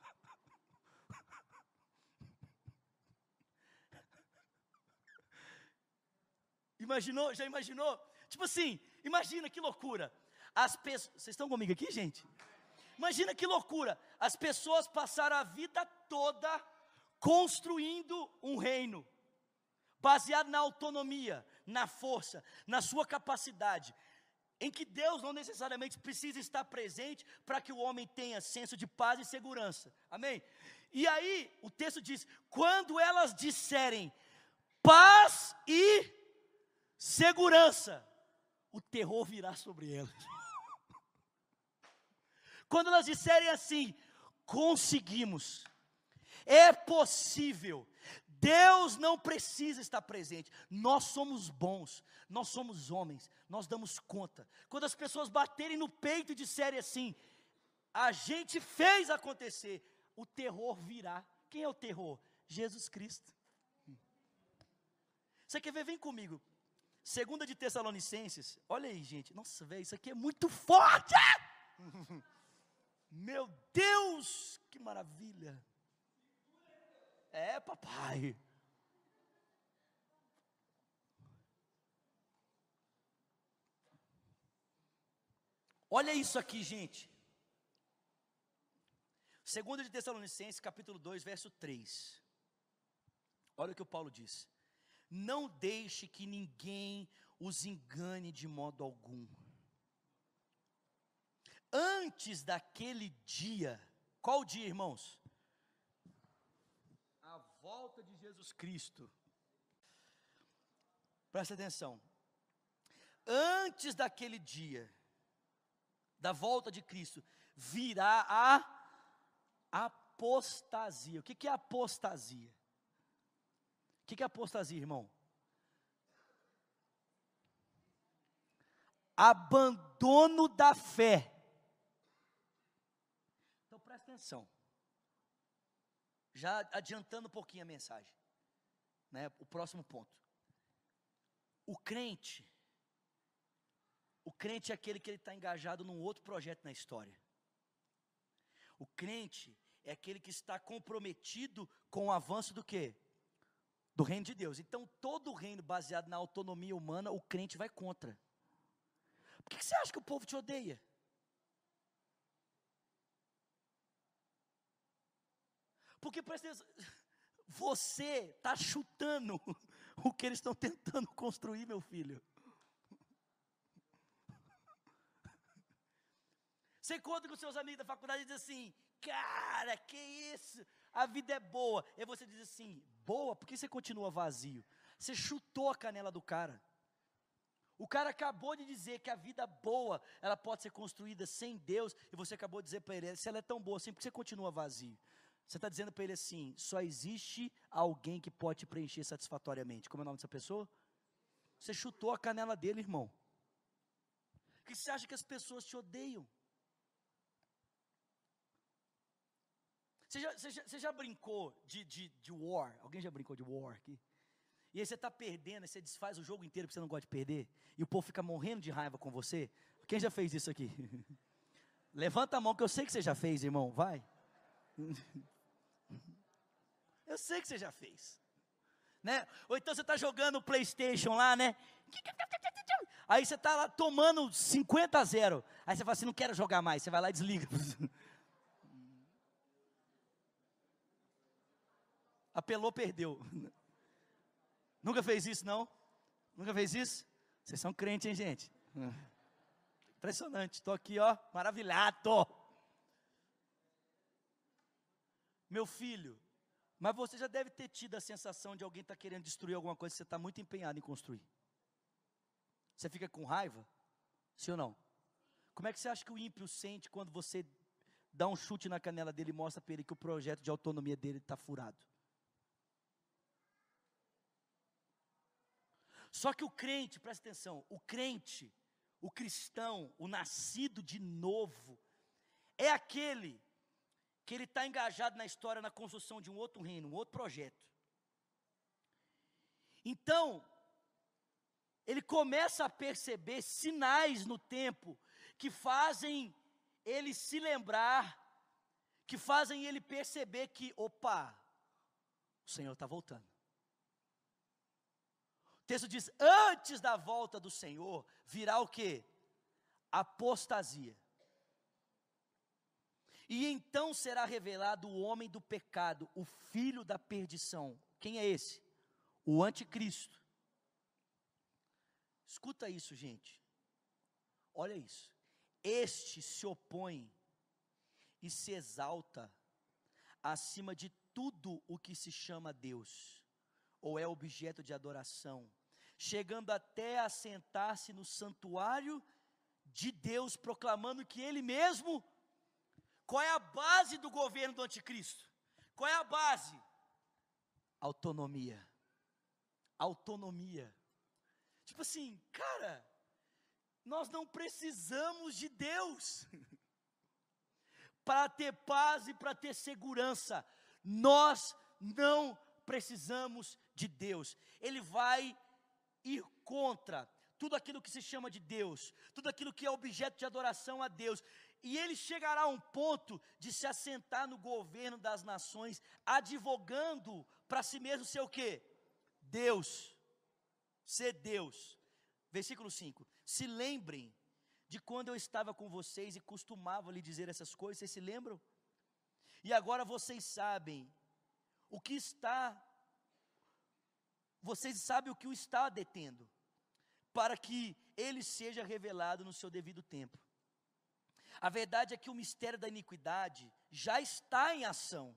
Imaginou? Já imaginou? Tipo assim, imagina que loucura. As pessoas. Vocês estão comigo aqui, gente? Imagina que loucura. As pessoas passaram a vida toda construindo um reino, baseado na autonomia, na força, na sua capacidade, em que Deus não necessariamente precisa estar presente para que o homem tenha senso de paz e segurança. Amém? E aí, o texto diz: quando elas disserem paz e segurança, o terror virá sobre elas. *laughs* Quando elas disserem assim, conseguimos, é possível, Deus não precisa estar presente, nós somos bons, nós somos homens, nós damos conta. Quando as pessoas baterem no peito e disserem assim, a gente fez acontecer, o terror virá. Quem é o terror? Jesus Cristo. Você quer ver? Vem comigo. Segunda de Tessalonicenses. Olha aí, gente. Nossa, velho, isso aqui é muito forte. *laughs* Meu Deus, que maravilha. É, papai. Olha isso aqui, gente. Segunda de Tessalonicenses, capítulo 2, verso 3. Olha o que o Paulo diz. Não deixe que ninguém os engane de modo algum. Antes daquele dia, qual dia, irmãos? A volta de Jesus Cristo. Presta atenção. Antes daquele dia, da volta de Cristo, virá a apostasia. O que é apostasia? O que é apostasia, irmão? Abandono da fé. Então presta atenção. Já adiantando um pouquinho a mensagem, né? O próximo ponto. O crente, o crente é aquele que ele está engajado num outro projeto na história. O crente é aquele que está comprometido com o avanço do quê? Do reino de Deus. Então, todo reino baseado na autonomia humana, o crente vai contra. Por que você acha que o povo te odeia? Porque presta *laughs* você está chutando *laughs* o que eles estão tentando construir, meu filho. *laughs* Você encontra com seus amigos da faculdade e diz assim: Cara, que isso? A vida é boa. E você diz assim: Boa? Por que você continua vazio? Você chutou a canela do cara. O cara acabou de dizer que a vida boa, ela pode ser construída sem Deus, e você acabou de dizer para ele, se ela é tão boa assim, por que você continua vazio? Você está dizendo para ele assim, só existe alguém que pode te preencher satisfatoriamente. Como é o nome dessa pessoa? Você chutou a canela dele, irmão. Que você acha que as pessoas te odeiam? Você já, você já, você já brincou de, de, de war? Alguém já brincou de war aqui? E aí você está perdendo, e você desfaz o jogo inteiro porque você não gosta de perder, e o povo fica morrendo de raiva com você. Quem já fez isso aqui? *laughs* Levanta a mão que eu sei que você já fez, irmão. Vai. *laughs* Eu sei que você já fez. Né? Ou então você está jogando o Playstation lá, né? Aí você está lá tomando 50 a 0. Aí você fala assim, não quero jogar mais. Você vai lá e desliga. *laughs* apelou, perdeu. Nunca fez isso, não? Nunca fez isso? Vocês são crentes, hein, gente? Impressionante. Estou aqui, ó, maravilhado. Meu filho, mas você já deve ter tido a sensação de alguém estar tá querendo destruir alguma coisa que você está muito empenhado em construir. Você fica com raiva? Sim ou não? Como é que você acha que o ímpio sente quando você dá um chute na canela dele e mostra para ele que o projeto de autonomia dele está furado? Só que o crente, presta atenção, o crente, o cristão, o nascido de novo, é aquele que ele está engajado na história, na construção de um outro reino, um outro projeto. Então, ele começa a perceber sinais no tempo que fazem ele se lembrar, que fazem ele perceber que, opa, o Senhor está voltando texto diz: antes da volta do Senhor virá o que? Apostasia. E então será revelado o homem do pecado, o filho da perdição. Quem é esse? O anticristo. Escuta isso, gente. Olha isso. Este se opõe e se exalta acima de tudo o que se chama Deus, ou é objeto de adoração, chegando até a sentar-se no santuário de Deus, proclamando que Ele mesmo. Qual é a base do governo do anticristo? Qual é a base? Autonomia. Autonomia. Tipo assim, cara, nós não precisamos de Deus. *laughs* para ter paz e para ter segurança. Nós não precisamos de Deus. Ele vai ir contra tudo aquilo que se chama de Deus, tudo aquilo que é objeto de adoração a Deus. E ele chegará a um ponto de se assentar no governo das nações, advogando para si mesmo ser o quê? Deus. Ser Deus. Versículo 5. Se lembrem de quando eu estava com vocês e costumava lhe dizer essas coisas, vocês se lembram? E agora vocês sabem o que está, vocês sabem o que o está detendo, para que ele seja revelado no seu devido tempo. A verdade é que o mistério da iniquidade já está em ação.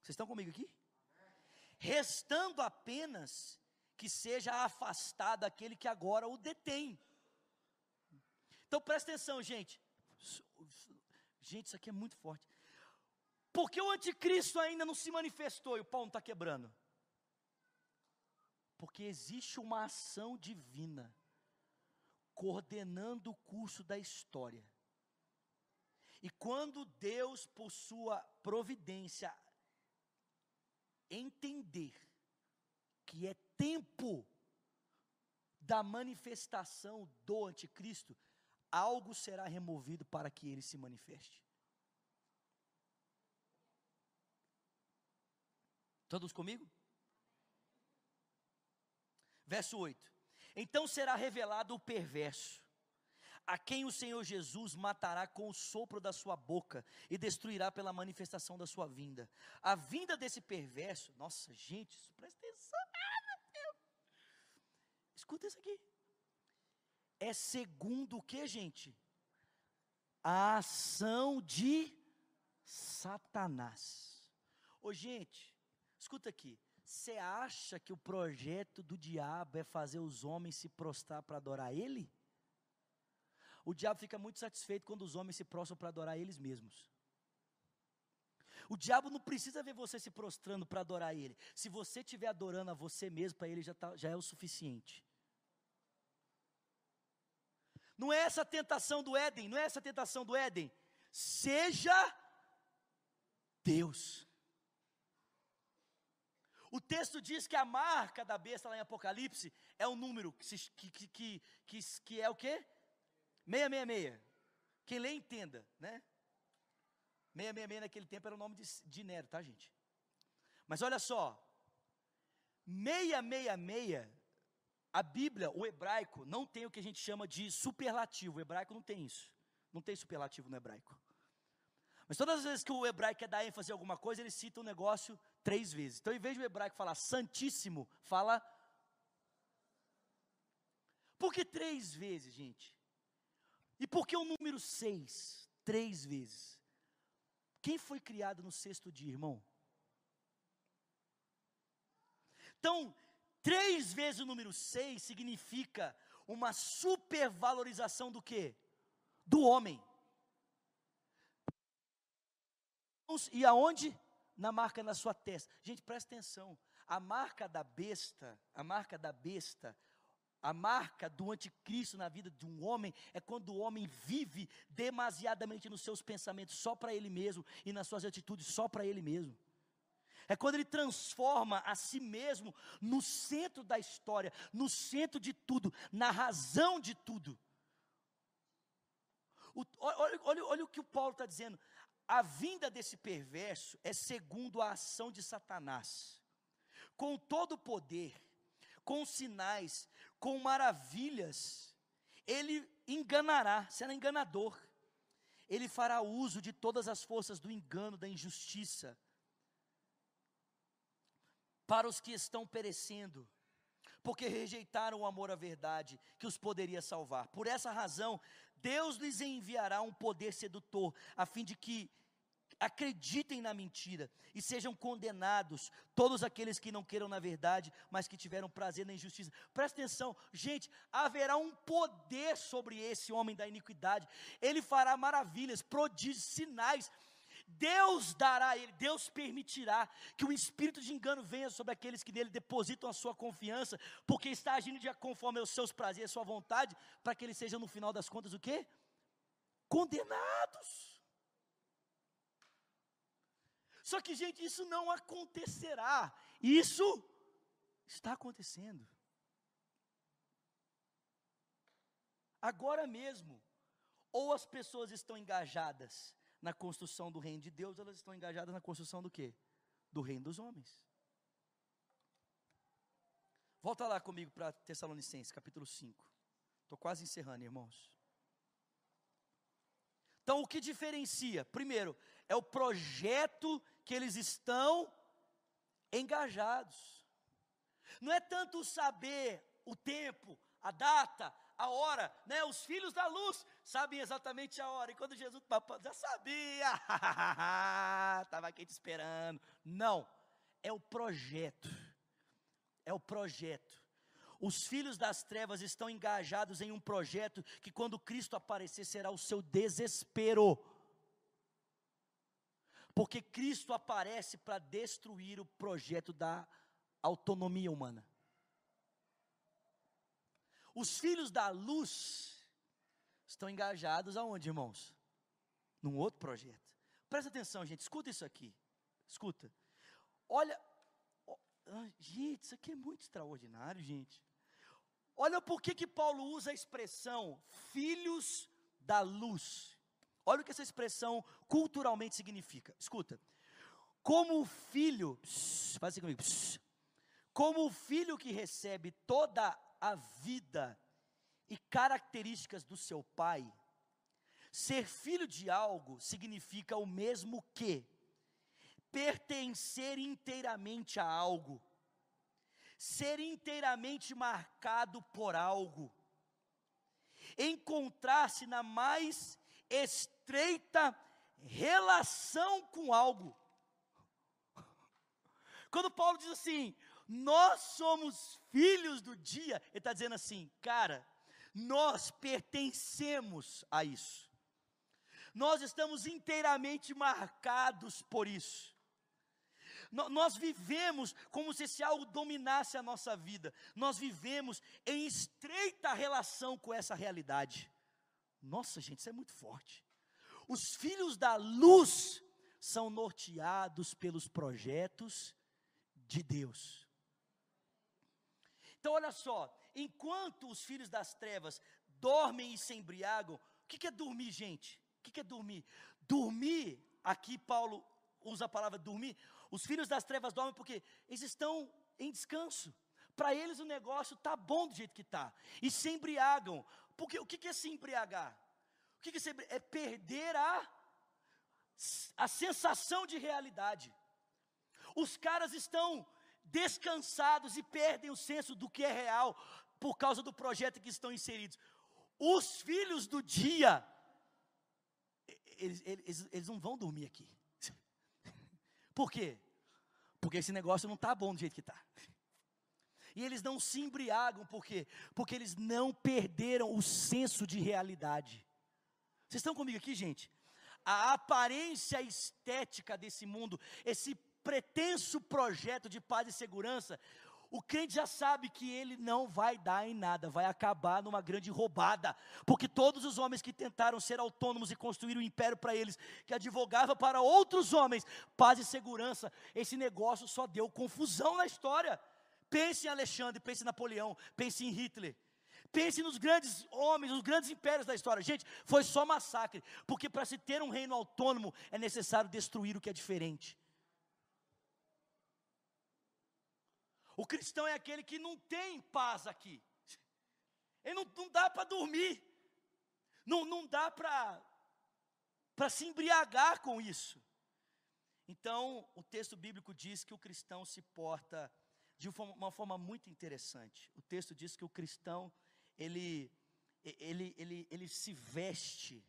Vocês estão comigo aqui? Restando apenas que seja afastado aquele que agora o detém. Então presta atenção, gente. Gente, isso aqui é muito forte. Porque o anticristo ainda não se manifestou e o pau não está quebrando? Porque existe uma ação divina coordenando o curso da história. E quando Deus, por sua providência, entender que é tempo da manifestação do anticristo, algo será removido para que ele se manifeste. Todos comigo? Verso 8: Então será revelado o perverso, a quem o Senhor Jesus matará com o sopro da sua boca e destruirá pela manifestação da sua vinda. A vinda desse perverso, nossa gente, presta atenção, ah, escuta isso aqui é segundo o que, gente? A ação de Satanás. Ô, gente, escuta aqui. Você acha que o projeto do diabo é fazer os homens se prostrar para adorar ele? O diabo fica muito satisfeito quando os homens se prostram para adorar eles mesmos. O diabo não precisa ver você se prostrando para adorar ele. Se você estiver adorando a você mesmo, para ele já, tá, já é o suficiente. Não é essa a tentação do Éden, não é essa a tentação do Éden. Seja Deus. O texto diz que a marca da besta lá em Apocalipse é um número que, que, que, que, que é o quê? 666. Quem lê entenda, né? 666 naquele tempo era o nome de, de Nero, tá gente? Mas olha só, 666 a Bíblia, o hebraico, não tem o que a gente chama de superlativo. O hebraico não tem isso. Não tem superlativo no hebraico. Mas todas as vezes que o hebraico quer dar ênfase em alguma coisa, ele cita um negócio três vezes. Então, em vez do hebraico falar santíssimo, fala. Por que três vezes, gente? E por que o número seis? Três vezes. Quem foi criado no sexto dia, irmão? Então, Três vezes o número seis significa uma supervalorização do que? Do homem. E aonde? Na marca na sua testa. Gente, presta atenção. A marca da besta, a marca da besta, a marca do anticristo na vida de um homem é quando o homem vive demasiadamente nos seus pensamentos só para ele mesmo e nas suas atitudes só para ele mesmo. É quando ele transforma a si mesmo no centro da história, no centro de tudo, na razão de tudo. O, olha, olha, olha o que o Paulo está dizendo. A vinda desse perverso é segundo a ação de Satanás, com todo o poder, com sinais, com maravilhas, ele enganará, será enganador. Ele fará uso de todas as forças do engano, da injustiça, para os que estão perecendo, porque rejeitaram o amor à verdade que os poderia salvar. Por essa razão, Deus lhes enviará um poder sedutor, a fim de que acreditem na mentira e sejam condenados todos aqueles que não queiram na verdade, mas que tiveram prazer na injustiça. Presta atenção, gente, haverá um poder sobre esse homem da iniquidade. Ele fará maravilhas, prodígios, sinais Deus dará a ele, Deus permitirá que o espírito de engano venha sobre aqueles que nele depositam a sua confiança, porque está agindo de conforme aos seus prazeres, sua vontade, para que eles sejam no final das contas o quê? Condenados. Só que, gente, isso não acontecerá. Isso está acontecendo. Agora mesmo, ou as pessoas estão engajadas na construção do reino de Deus, elas estão engajadas na construção do quê? Do reino dos homens. Volta lá comigo para Tessalonicenses, capítulo 5. Estou quase encerrando, irmãos. Então, o que diferencia? Primeiro, é o projeto que eles estão engajados. Não é tanto saber o tempo, a data, a hora, né? Os filhos da luz sabem exatamente a hora. E quando Jesus já sabia, *laughs* estava aqui te esperando. Não, é o projeto. É o projeto. Os filhos das trevas estão engajados em um projeto que, quando Cristo aparecer, será o seu desespero. Porque Cristo aparece para destruir o projeto da autonomia humana. Os filhos da luz estão engajados aonde, irmãos? Num outro projeto. Presta atenção, gente, escuta isso aqui. Escuta. Olha, gente, isso aqui é muito extraordinário, gente. Olha por que que Paulo usa a expressão filhos da luz. Olha o que essa expressão culturalmente significa. Escuta. Como o filho, pss, faz assim comigo, pss, como o filho que recebe toda a vida e características do seu pai, ser filho de algo significa o mesmo que pertencer inteiramente a algo, ser inteiramente marcado por algo, encontrar-se na mais estreita relação com algo. Quando Paulo diz assim, nós somos filhos do dia, ele está dizendo assim, cara, nós pertencemos a isso, nós estamos inteiramente marcados por isso. Nós vivemos como se esse algo dominasse a nossa vida, nós vivemos em estreita relação com essa realidade. Nossa, gente, isso é muito forte. Os filhos da luz são norteados pelos projetos de Deus. Então, olha só, enquanto os filhos das trevas dormem e se embriagam, o que é dormir, gente? O que é dormir? Dormir, aqui Paulo usa a palavra dormir, os filhos das trevas dormem porque eles estão em descanso. Para eles o negócio está bom do jeito que está. E se embriagam. Porque o que é se embriagar? O que é se É perder a, a sensação de realidade. Os caras estão descansados e perdem o senso do que é real por causa do projeto que estão inseridos. Os filhos do dia, eles, eles, eles não vão dormir aqui. *laughs* Por quê? Porque esse negócio não está bom do jeito que está. E eles não se embriagam, por quê? Porque eles não perderam o senso de realidade. Vocês estão comigo aqui, gente? A aparência estética desse mundo, esse pretenso projeto de paz e segurança, o crente já sabe que ele não vai dar em nada, vai acabar numa grande roubada, porque todos os homens que tentaram ser autônomos e construir um império para eles, que advogava para outros homens paz e segurança, esse negócio só deu confusão na história. Pense em Alexandre, pense em Napoleão, pense em Hitler. Pense nos grandes homens, nos grandes impérios da história. Gente, foi só massacre, porque para se ter um reino autônomo é necessário destruir o que é diferente. O cristão é aquele que não tem paz aqui. Ele não, não dá para dormir. Não, não dá para se embriagar com isso. Então, o texto bíblico diz que o cristão se porta de uma forma muito interessante. O texto diz que o cristão, ele, ele, ele, ele se veste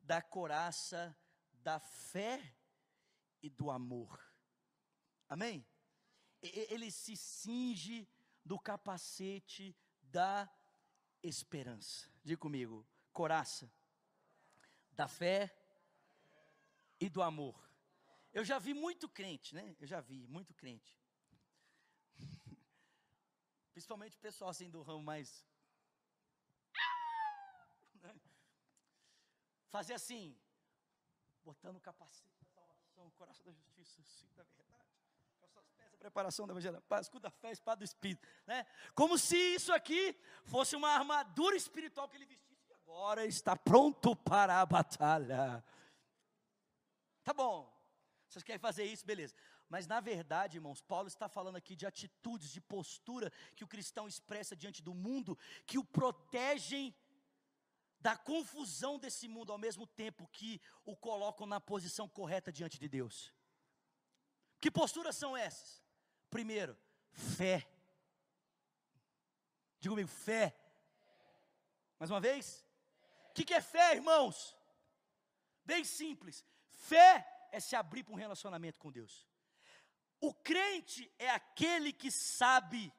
da coraça da fé e do amor. Amém? Ele se cinge do capacete da esperança. Diga comigo, coraça da fé e do amor. Eu já vi muito crente, né? Eu já vi muito crente. *laughs* Principalmente o pessoal assim do ramo mais fazer assim, botando o capacete da salvação o coração da justiça, sim, da verdade. Preparação da evangelho, paz, escudo da fé, espada do espírito, né? Como se isso aqui fosse uma armadura espiritual que ele vestisse e agora está pronto para a batalha. Tá bom. Vocês querem fazer isso, beleza. Mas na verdade, irmãos, Paulo está falando aqui de atitudes, de postura que o cristão expressa diante do mundo, que o protegem da confusão desse mundo, ao mesmo tempo que o colocam na posição correta diante de Deus. Que posturas são essas? Primeiro, fé. Diga comigo, fé. Mais uma vez? O que, que é fé, irmãos? Bem simples. Fé é se abrir para um relacionamento com Deus. O crente é aquele que sabe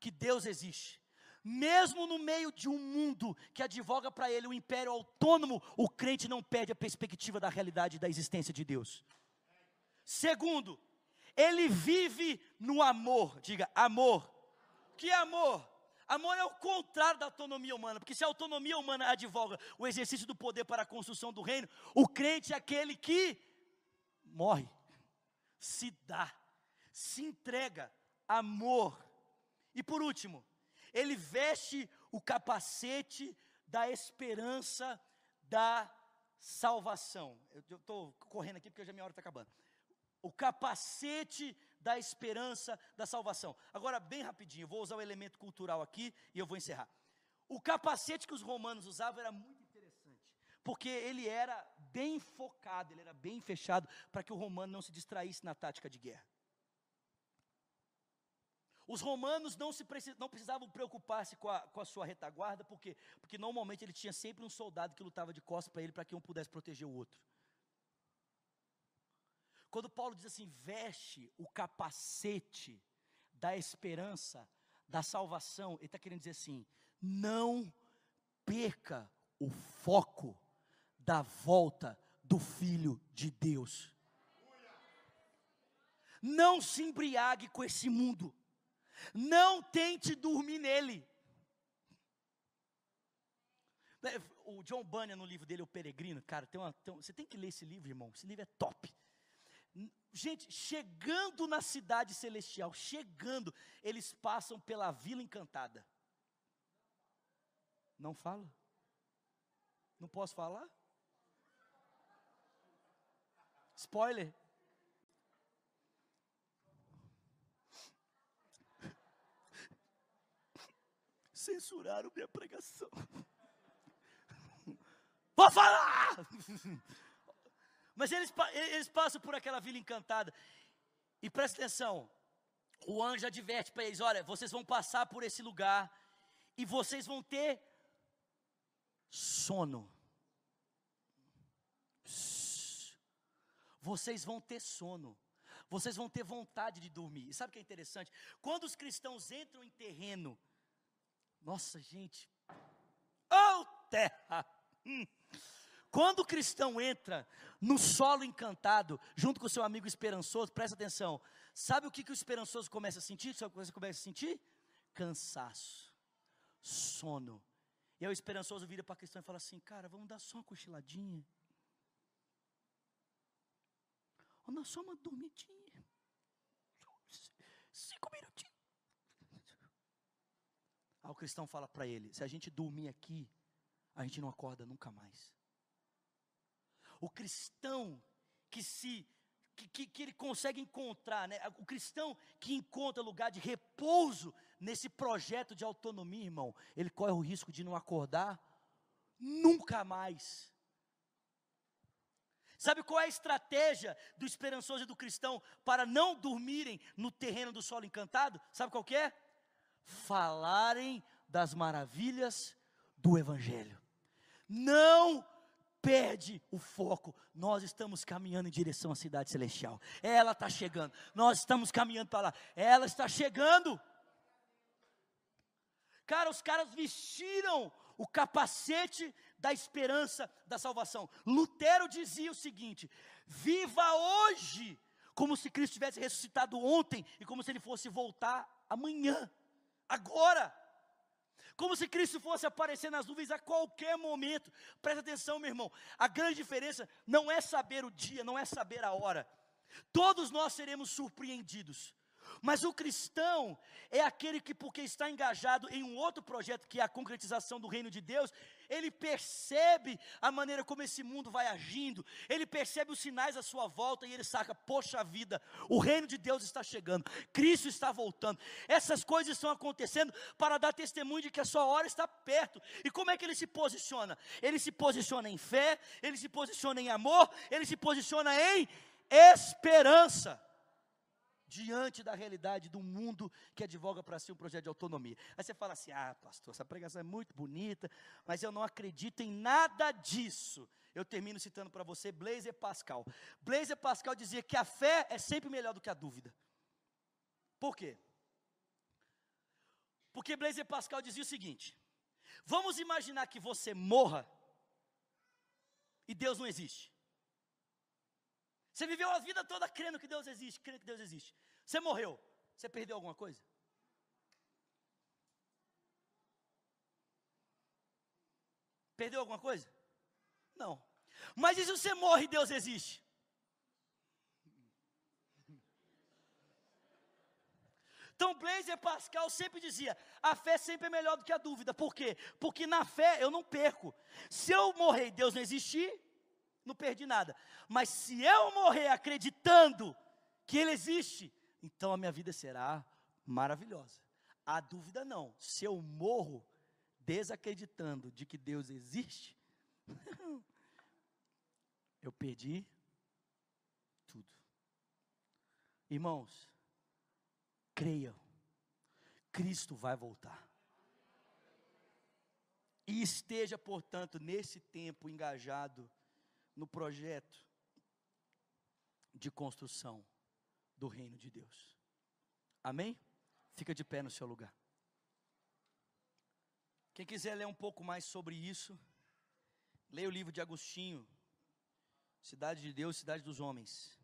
que Deus existe. Mesmo no meio de um mundo que advoga para ele um império autônomo, o crente não perde a perspectiva da realidade da existência de Deus. Segundo, ele vive no amor. Diga, amor. Que amor? Amor é o contrário da autonomia humana, porque se a autonomia humana advoga o exercício do poder para a construção do reino, o crente é aquele que morre, se dá, se entrega, amor. E por último, ele veste o capacete da esperança da salvação. Eu estou correndo aqui porque já minha hora está acabando. O capacete da esperança da salvação. Agora, bem rapidinho, vou usar o elemento cultural aqui e eu vou encerrar. O capacete que os romanos usavam era muito interessante, porque ele era bem focado, ele era bem fechado para que o romano não se distraísse na tática de guerra. Os romanos não, se precis, não precisavam preocupar-se com com a sua retaguarda, por quê? Porque normalmente ele tinha sempre um soldado que lutava de costas para ele, para que um pudesse proteger o outro. Quando Paulo diz assim, veste o capacete da esperança, da salvação, ele está querendo dizer assim: não perca o foco da volta do Filho de Deus. Não se embriague com esse mundo. Não tente dormir nele. Né, o John Bunyan, no livro dele, O Peregrino, cara, tem uma, tem, você tem que ler esse livro, irmão. Esse livro é top. Gente, chegando na cidade celestial, chegando, eles passam pela vila encantada. Não fala? Não posso falar? Spoiler. censuraram minha pregação. Vou falar! *laughs* Mas eles, eles passam por aquela vila encantada. E presta atenção: o anjo adverte para eles: olha, vocês vão passar por esse lugar e vocês vão ter sono. Vocês vão ter sono. Vocês vão ter vontade de dormir. E sabe o que é interessante? Quando os cristãos entram em terreno nossa, gente. Oh, terra! Hum. Quando o cristão entra no solo encantado, junto com o seu amigo esperançoso, presta atenção. Sabe o que, que o esperançoso começa a sentir? Sabe o que você começa a sentir? Cansaço, sono. E aí o esperançoso vira para a cristão e fala assim: Cara, vamos dar só uma cochiladinha. Vamos dar só uma dormidinha. *laughs* Cinco minutinhos. Aí o cristão fala para ele: se a gente dormir aqui, a gente não acorda nunca mais. O cristão que se que, que, que, ele consegue encontrar, né? o cristão que encontra lugar de repouso nesse projeto de autonomia, irmão, ele corre o risco de não acordar nunca mais. Sabe qual é a estratégia do esperançoso e do cristão para não dormirem no terreno do solo encantado? Sabe qual é? falarem das maravilhas do Evangelho. Não perde o foco. Nós estamos caminhando em direção à cidade celestial. Ela está chegando. Nós estamos caminhando para lá. Ela está chegando. Cara, os caras vestiram o capacete da esperança da salvação. Lutero dizia o seguinte: viva hoje, como se Cristo tivesse ressuscitado ontem e como se ele fosse voltar amanhã agora. Como se Cristo fosse aparecer nas nuvens a qualquer momento. Presta atenção, meu irmão. A grande diferença não é saber o dia, não é saber a hora. Todos nós seremos surpreendidos. Mas o cristão é aquele que, porque está engajado em um outro projeto, que é a concretização do reino de Deus, ele percebe a maneira como esse mundo vai agindo, ele percebe os sinais à sua volta e ele saca: poxa vida, o reino de Deus está chegando, Cristo está voltando. Essas coisas estão acontecendo para dar testemunho de que a sua hora está perto. E como é que ele se posiciona? Ele se posiciona em fé, ele se posiciona em amor, ele se posiciona em esperança diante da realidade do mundo que advoga para si um projeto de autonomia. Aí você fala assim: ah, pastor, essa pregação é muito bonita, mas eu não acredito em nada disso. Eu termino citando para você Blaise Pascal. Blaise Pascal dizia que a fé é sempre melhor do que a dúvida. Por quê? Porque Blaise Pascal dizia o seguinte: vamos imaginar que você morra e Deus não existe. Você viveu a vida toda crendo que Deus existe, crendo que Deus existe. Você morreu, você perdeu alguma coisa? Perdeu alguma coisa? Não. Mas e se você morre e Deus existe? Então Blaise Pascal sempre dizia: a fé sempre é melhor do que a dúvida. Por quê? Porque na fé eu não perco. Se eu morrer e Deus não existir, não perdi nada. Mas se eu morrer acreditando que Ele existe, então a minha vida será maravilhosa. A dúvida não. Se eu morro desacreditando de que Deus existe, *laughs* eu perdi tudo. Irmãos, creiam, Cristo vai voltar. E esteja, portanto, nesse tempo engajado no projeto de construção do reino de Deus. Amém? Fica de pé no seu lugar. Quem quiser ler um pouco mais sobre isso, leia o livro de Agostinho, Cidade de Deus, Cidade dos Homens.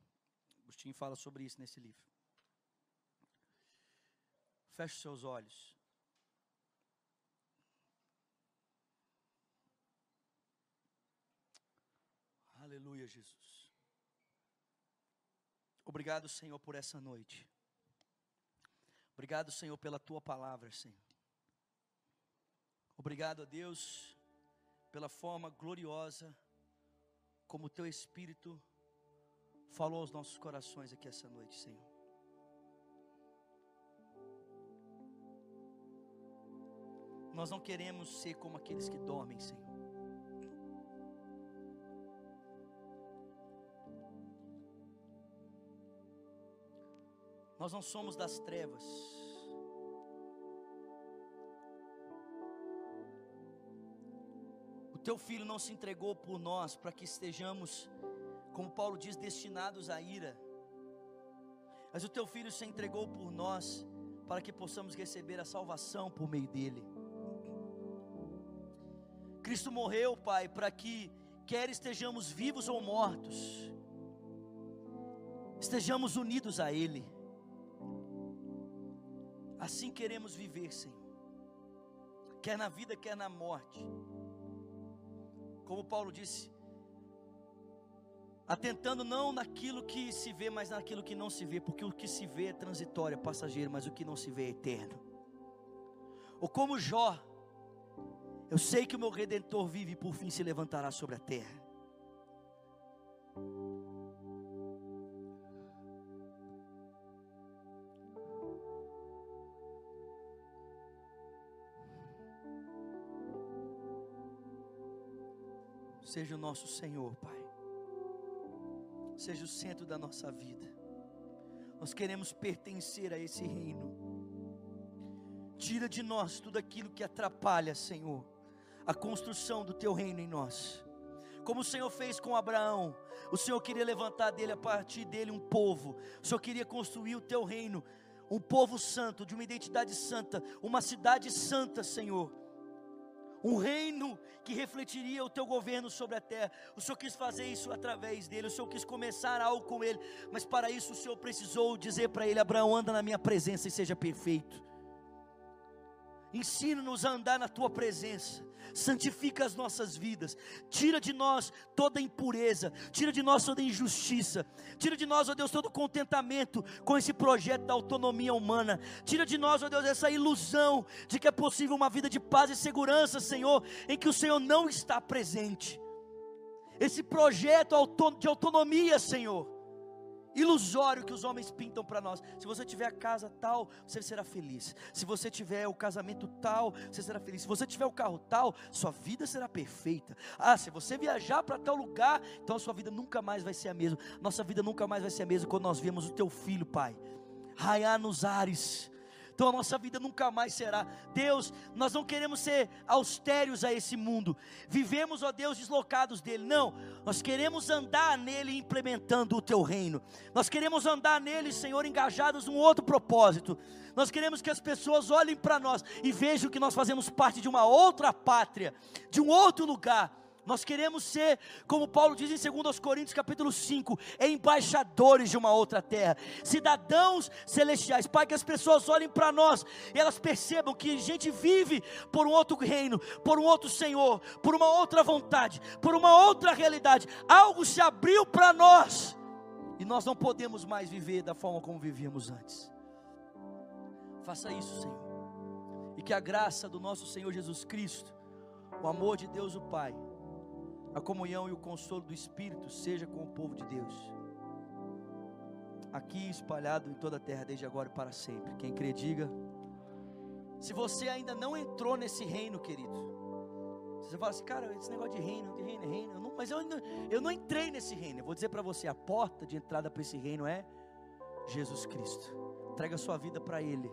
Agostinho fala sobre isso nesse livro. Feche seus olhos. Aleluia, Jesus. Obrigado, Senhor, por essa noite. Obrigado, Senhor, pela tua palavra, Senhor. Obrigado a Deus pela forma gloriosa como o teu Espírito falou aos nossos corações aqui essa noite, Senhor. Nós não queremos ser como aqueles que dormem, Senhor. Nós não somos das trevas. O teu filho não se entregou por nós para que estejamos, como Paulo diz, destinados à ira. Mas o teu filho se entregou por nós para que possamos receber a salvação por meio dele. Cristo morreu, Pai, para que quer estejamos vivos ou mortos, estejamos unidos a ele. Assim queremos viver, Senhor. Quer na vida, quer na morte. Como Paulo disse, atentando não naquilo que se vê, mas naquilo que não se vê, porque o que se vê é transitório, é passageiro, mas o que não se vê é eterno. Ou como Jó, eu sei que o meu redentor vive e por fim se levantará sobre a terra. Seja o nosso Senhor, Pai. Seja o centro da nossa vida. Nós queremos pertencer a esse reino. Tira de nós tudo aquilo que atrapalha, Senhor, a construção do teu reino em nós. Como o Senhor fez com Abraão, o Senhor queria levantar dele a partir dele um povo. O Senhor queria construir o teu reino, um povo santo, de uma identidade santa, uma cidade santa, Senhor um reino que refletiria o teu governo sobre a terra. O Senhor quis fazer isso através dele, o Senhor quis começar algo com ele, mas para isso o Senhor precisou dizer para ele: Abraão, anda na minha presença e seja perfeito. Ensina-nos a andar na tua presença. Santifica as nossas vidas. Tira de nós toda impureza. Tira de nós toda injustiça. Tira de nós, ó Deus, todo contentamento com esse projeto da autonomia humana. Tira de nós, ó Deus, essa ilusão de que é possível uma vida de paz e segurança, Senhor, em que o Senhor não está presente. Esse projeto de autonomia, Senhor ilusório que os homens pintam para nós. Se você tiver a casa tal, você será feliz. Se você tiver o casamento tal, você será feliz. Se você tiver o carro tal, sua vida será perfeita. Ah, se você viajar para tal lugar, então a sua vida nunca mais vai ser a mesma. Nossa vida nunca mais vai ser a mesma quando nós vemos o teu filho, Pai, raiar nos ares então a nossa vida nunca mais será. Deus, nós não queremos ser austérios a esse mundo, vivemos, ó Deus, deslocados dele. Não, nós queremos andar nele implementando o teu reino, nós queremos andar nele, Senhor, engajados num outro propósito. Nós queremos que as pessoas olhem para nós e vejam que nós fazemos parte de uma outra pátria, de um outro lugar nós queremos ser, como Paulo diz em 2 Coríntios capítulo 5, embaixadores de uma outra terra, cidadãos celestiais. Pai, que as pessoas olhem para nós e elas percebam que a gente vive por um outro reino, por um outro Senhor, por uma outra vontade, por uma outra realidade. Algo se abriu para nós e nós não podemos mais viver da forma como vivíamos antes. Faça isso, Senhor. E que a graça do nosso Senhor Jesus Cristo, o amor de Deus o Pai, a comunhão e o consolo do Espírito seja com o povo de Deus, aqui espalhado em toda a terra, desde agora e para sempre. Quem crê, diga. Se você ainda não entrou nesse reino, querido, você fala assim, cara, esse negócio de reino, de reino, reino, eu não, mas eu, ainda, eu não entrei nesse reino. Eu vou dizer para você: a porta de entrada para esse reino é Jesus Cristo. Entrega a sua vida para Ele.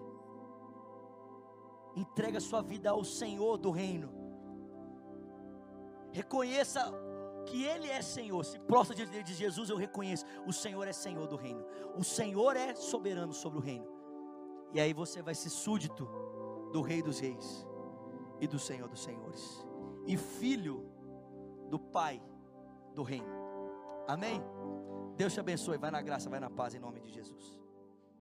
Entrega a sua vida ao Senhor do reino. Reconheça que Ele é Senhor. Se prostra diante de Jesus, eu reconheço: o Senhor é Senhor do reino. O Senhor é soberano sobre o reino. E aí você vai ser súdito do Rei dos Reis e do Senhor dos Senhores, e filho do Pai do reino. Amém? Deus te abençoe. Vai na graça, vai na paz, em nome de Jesus.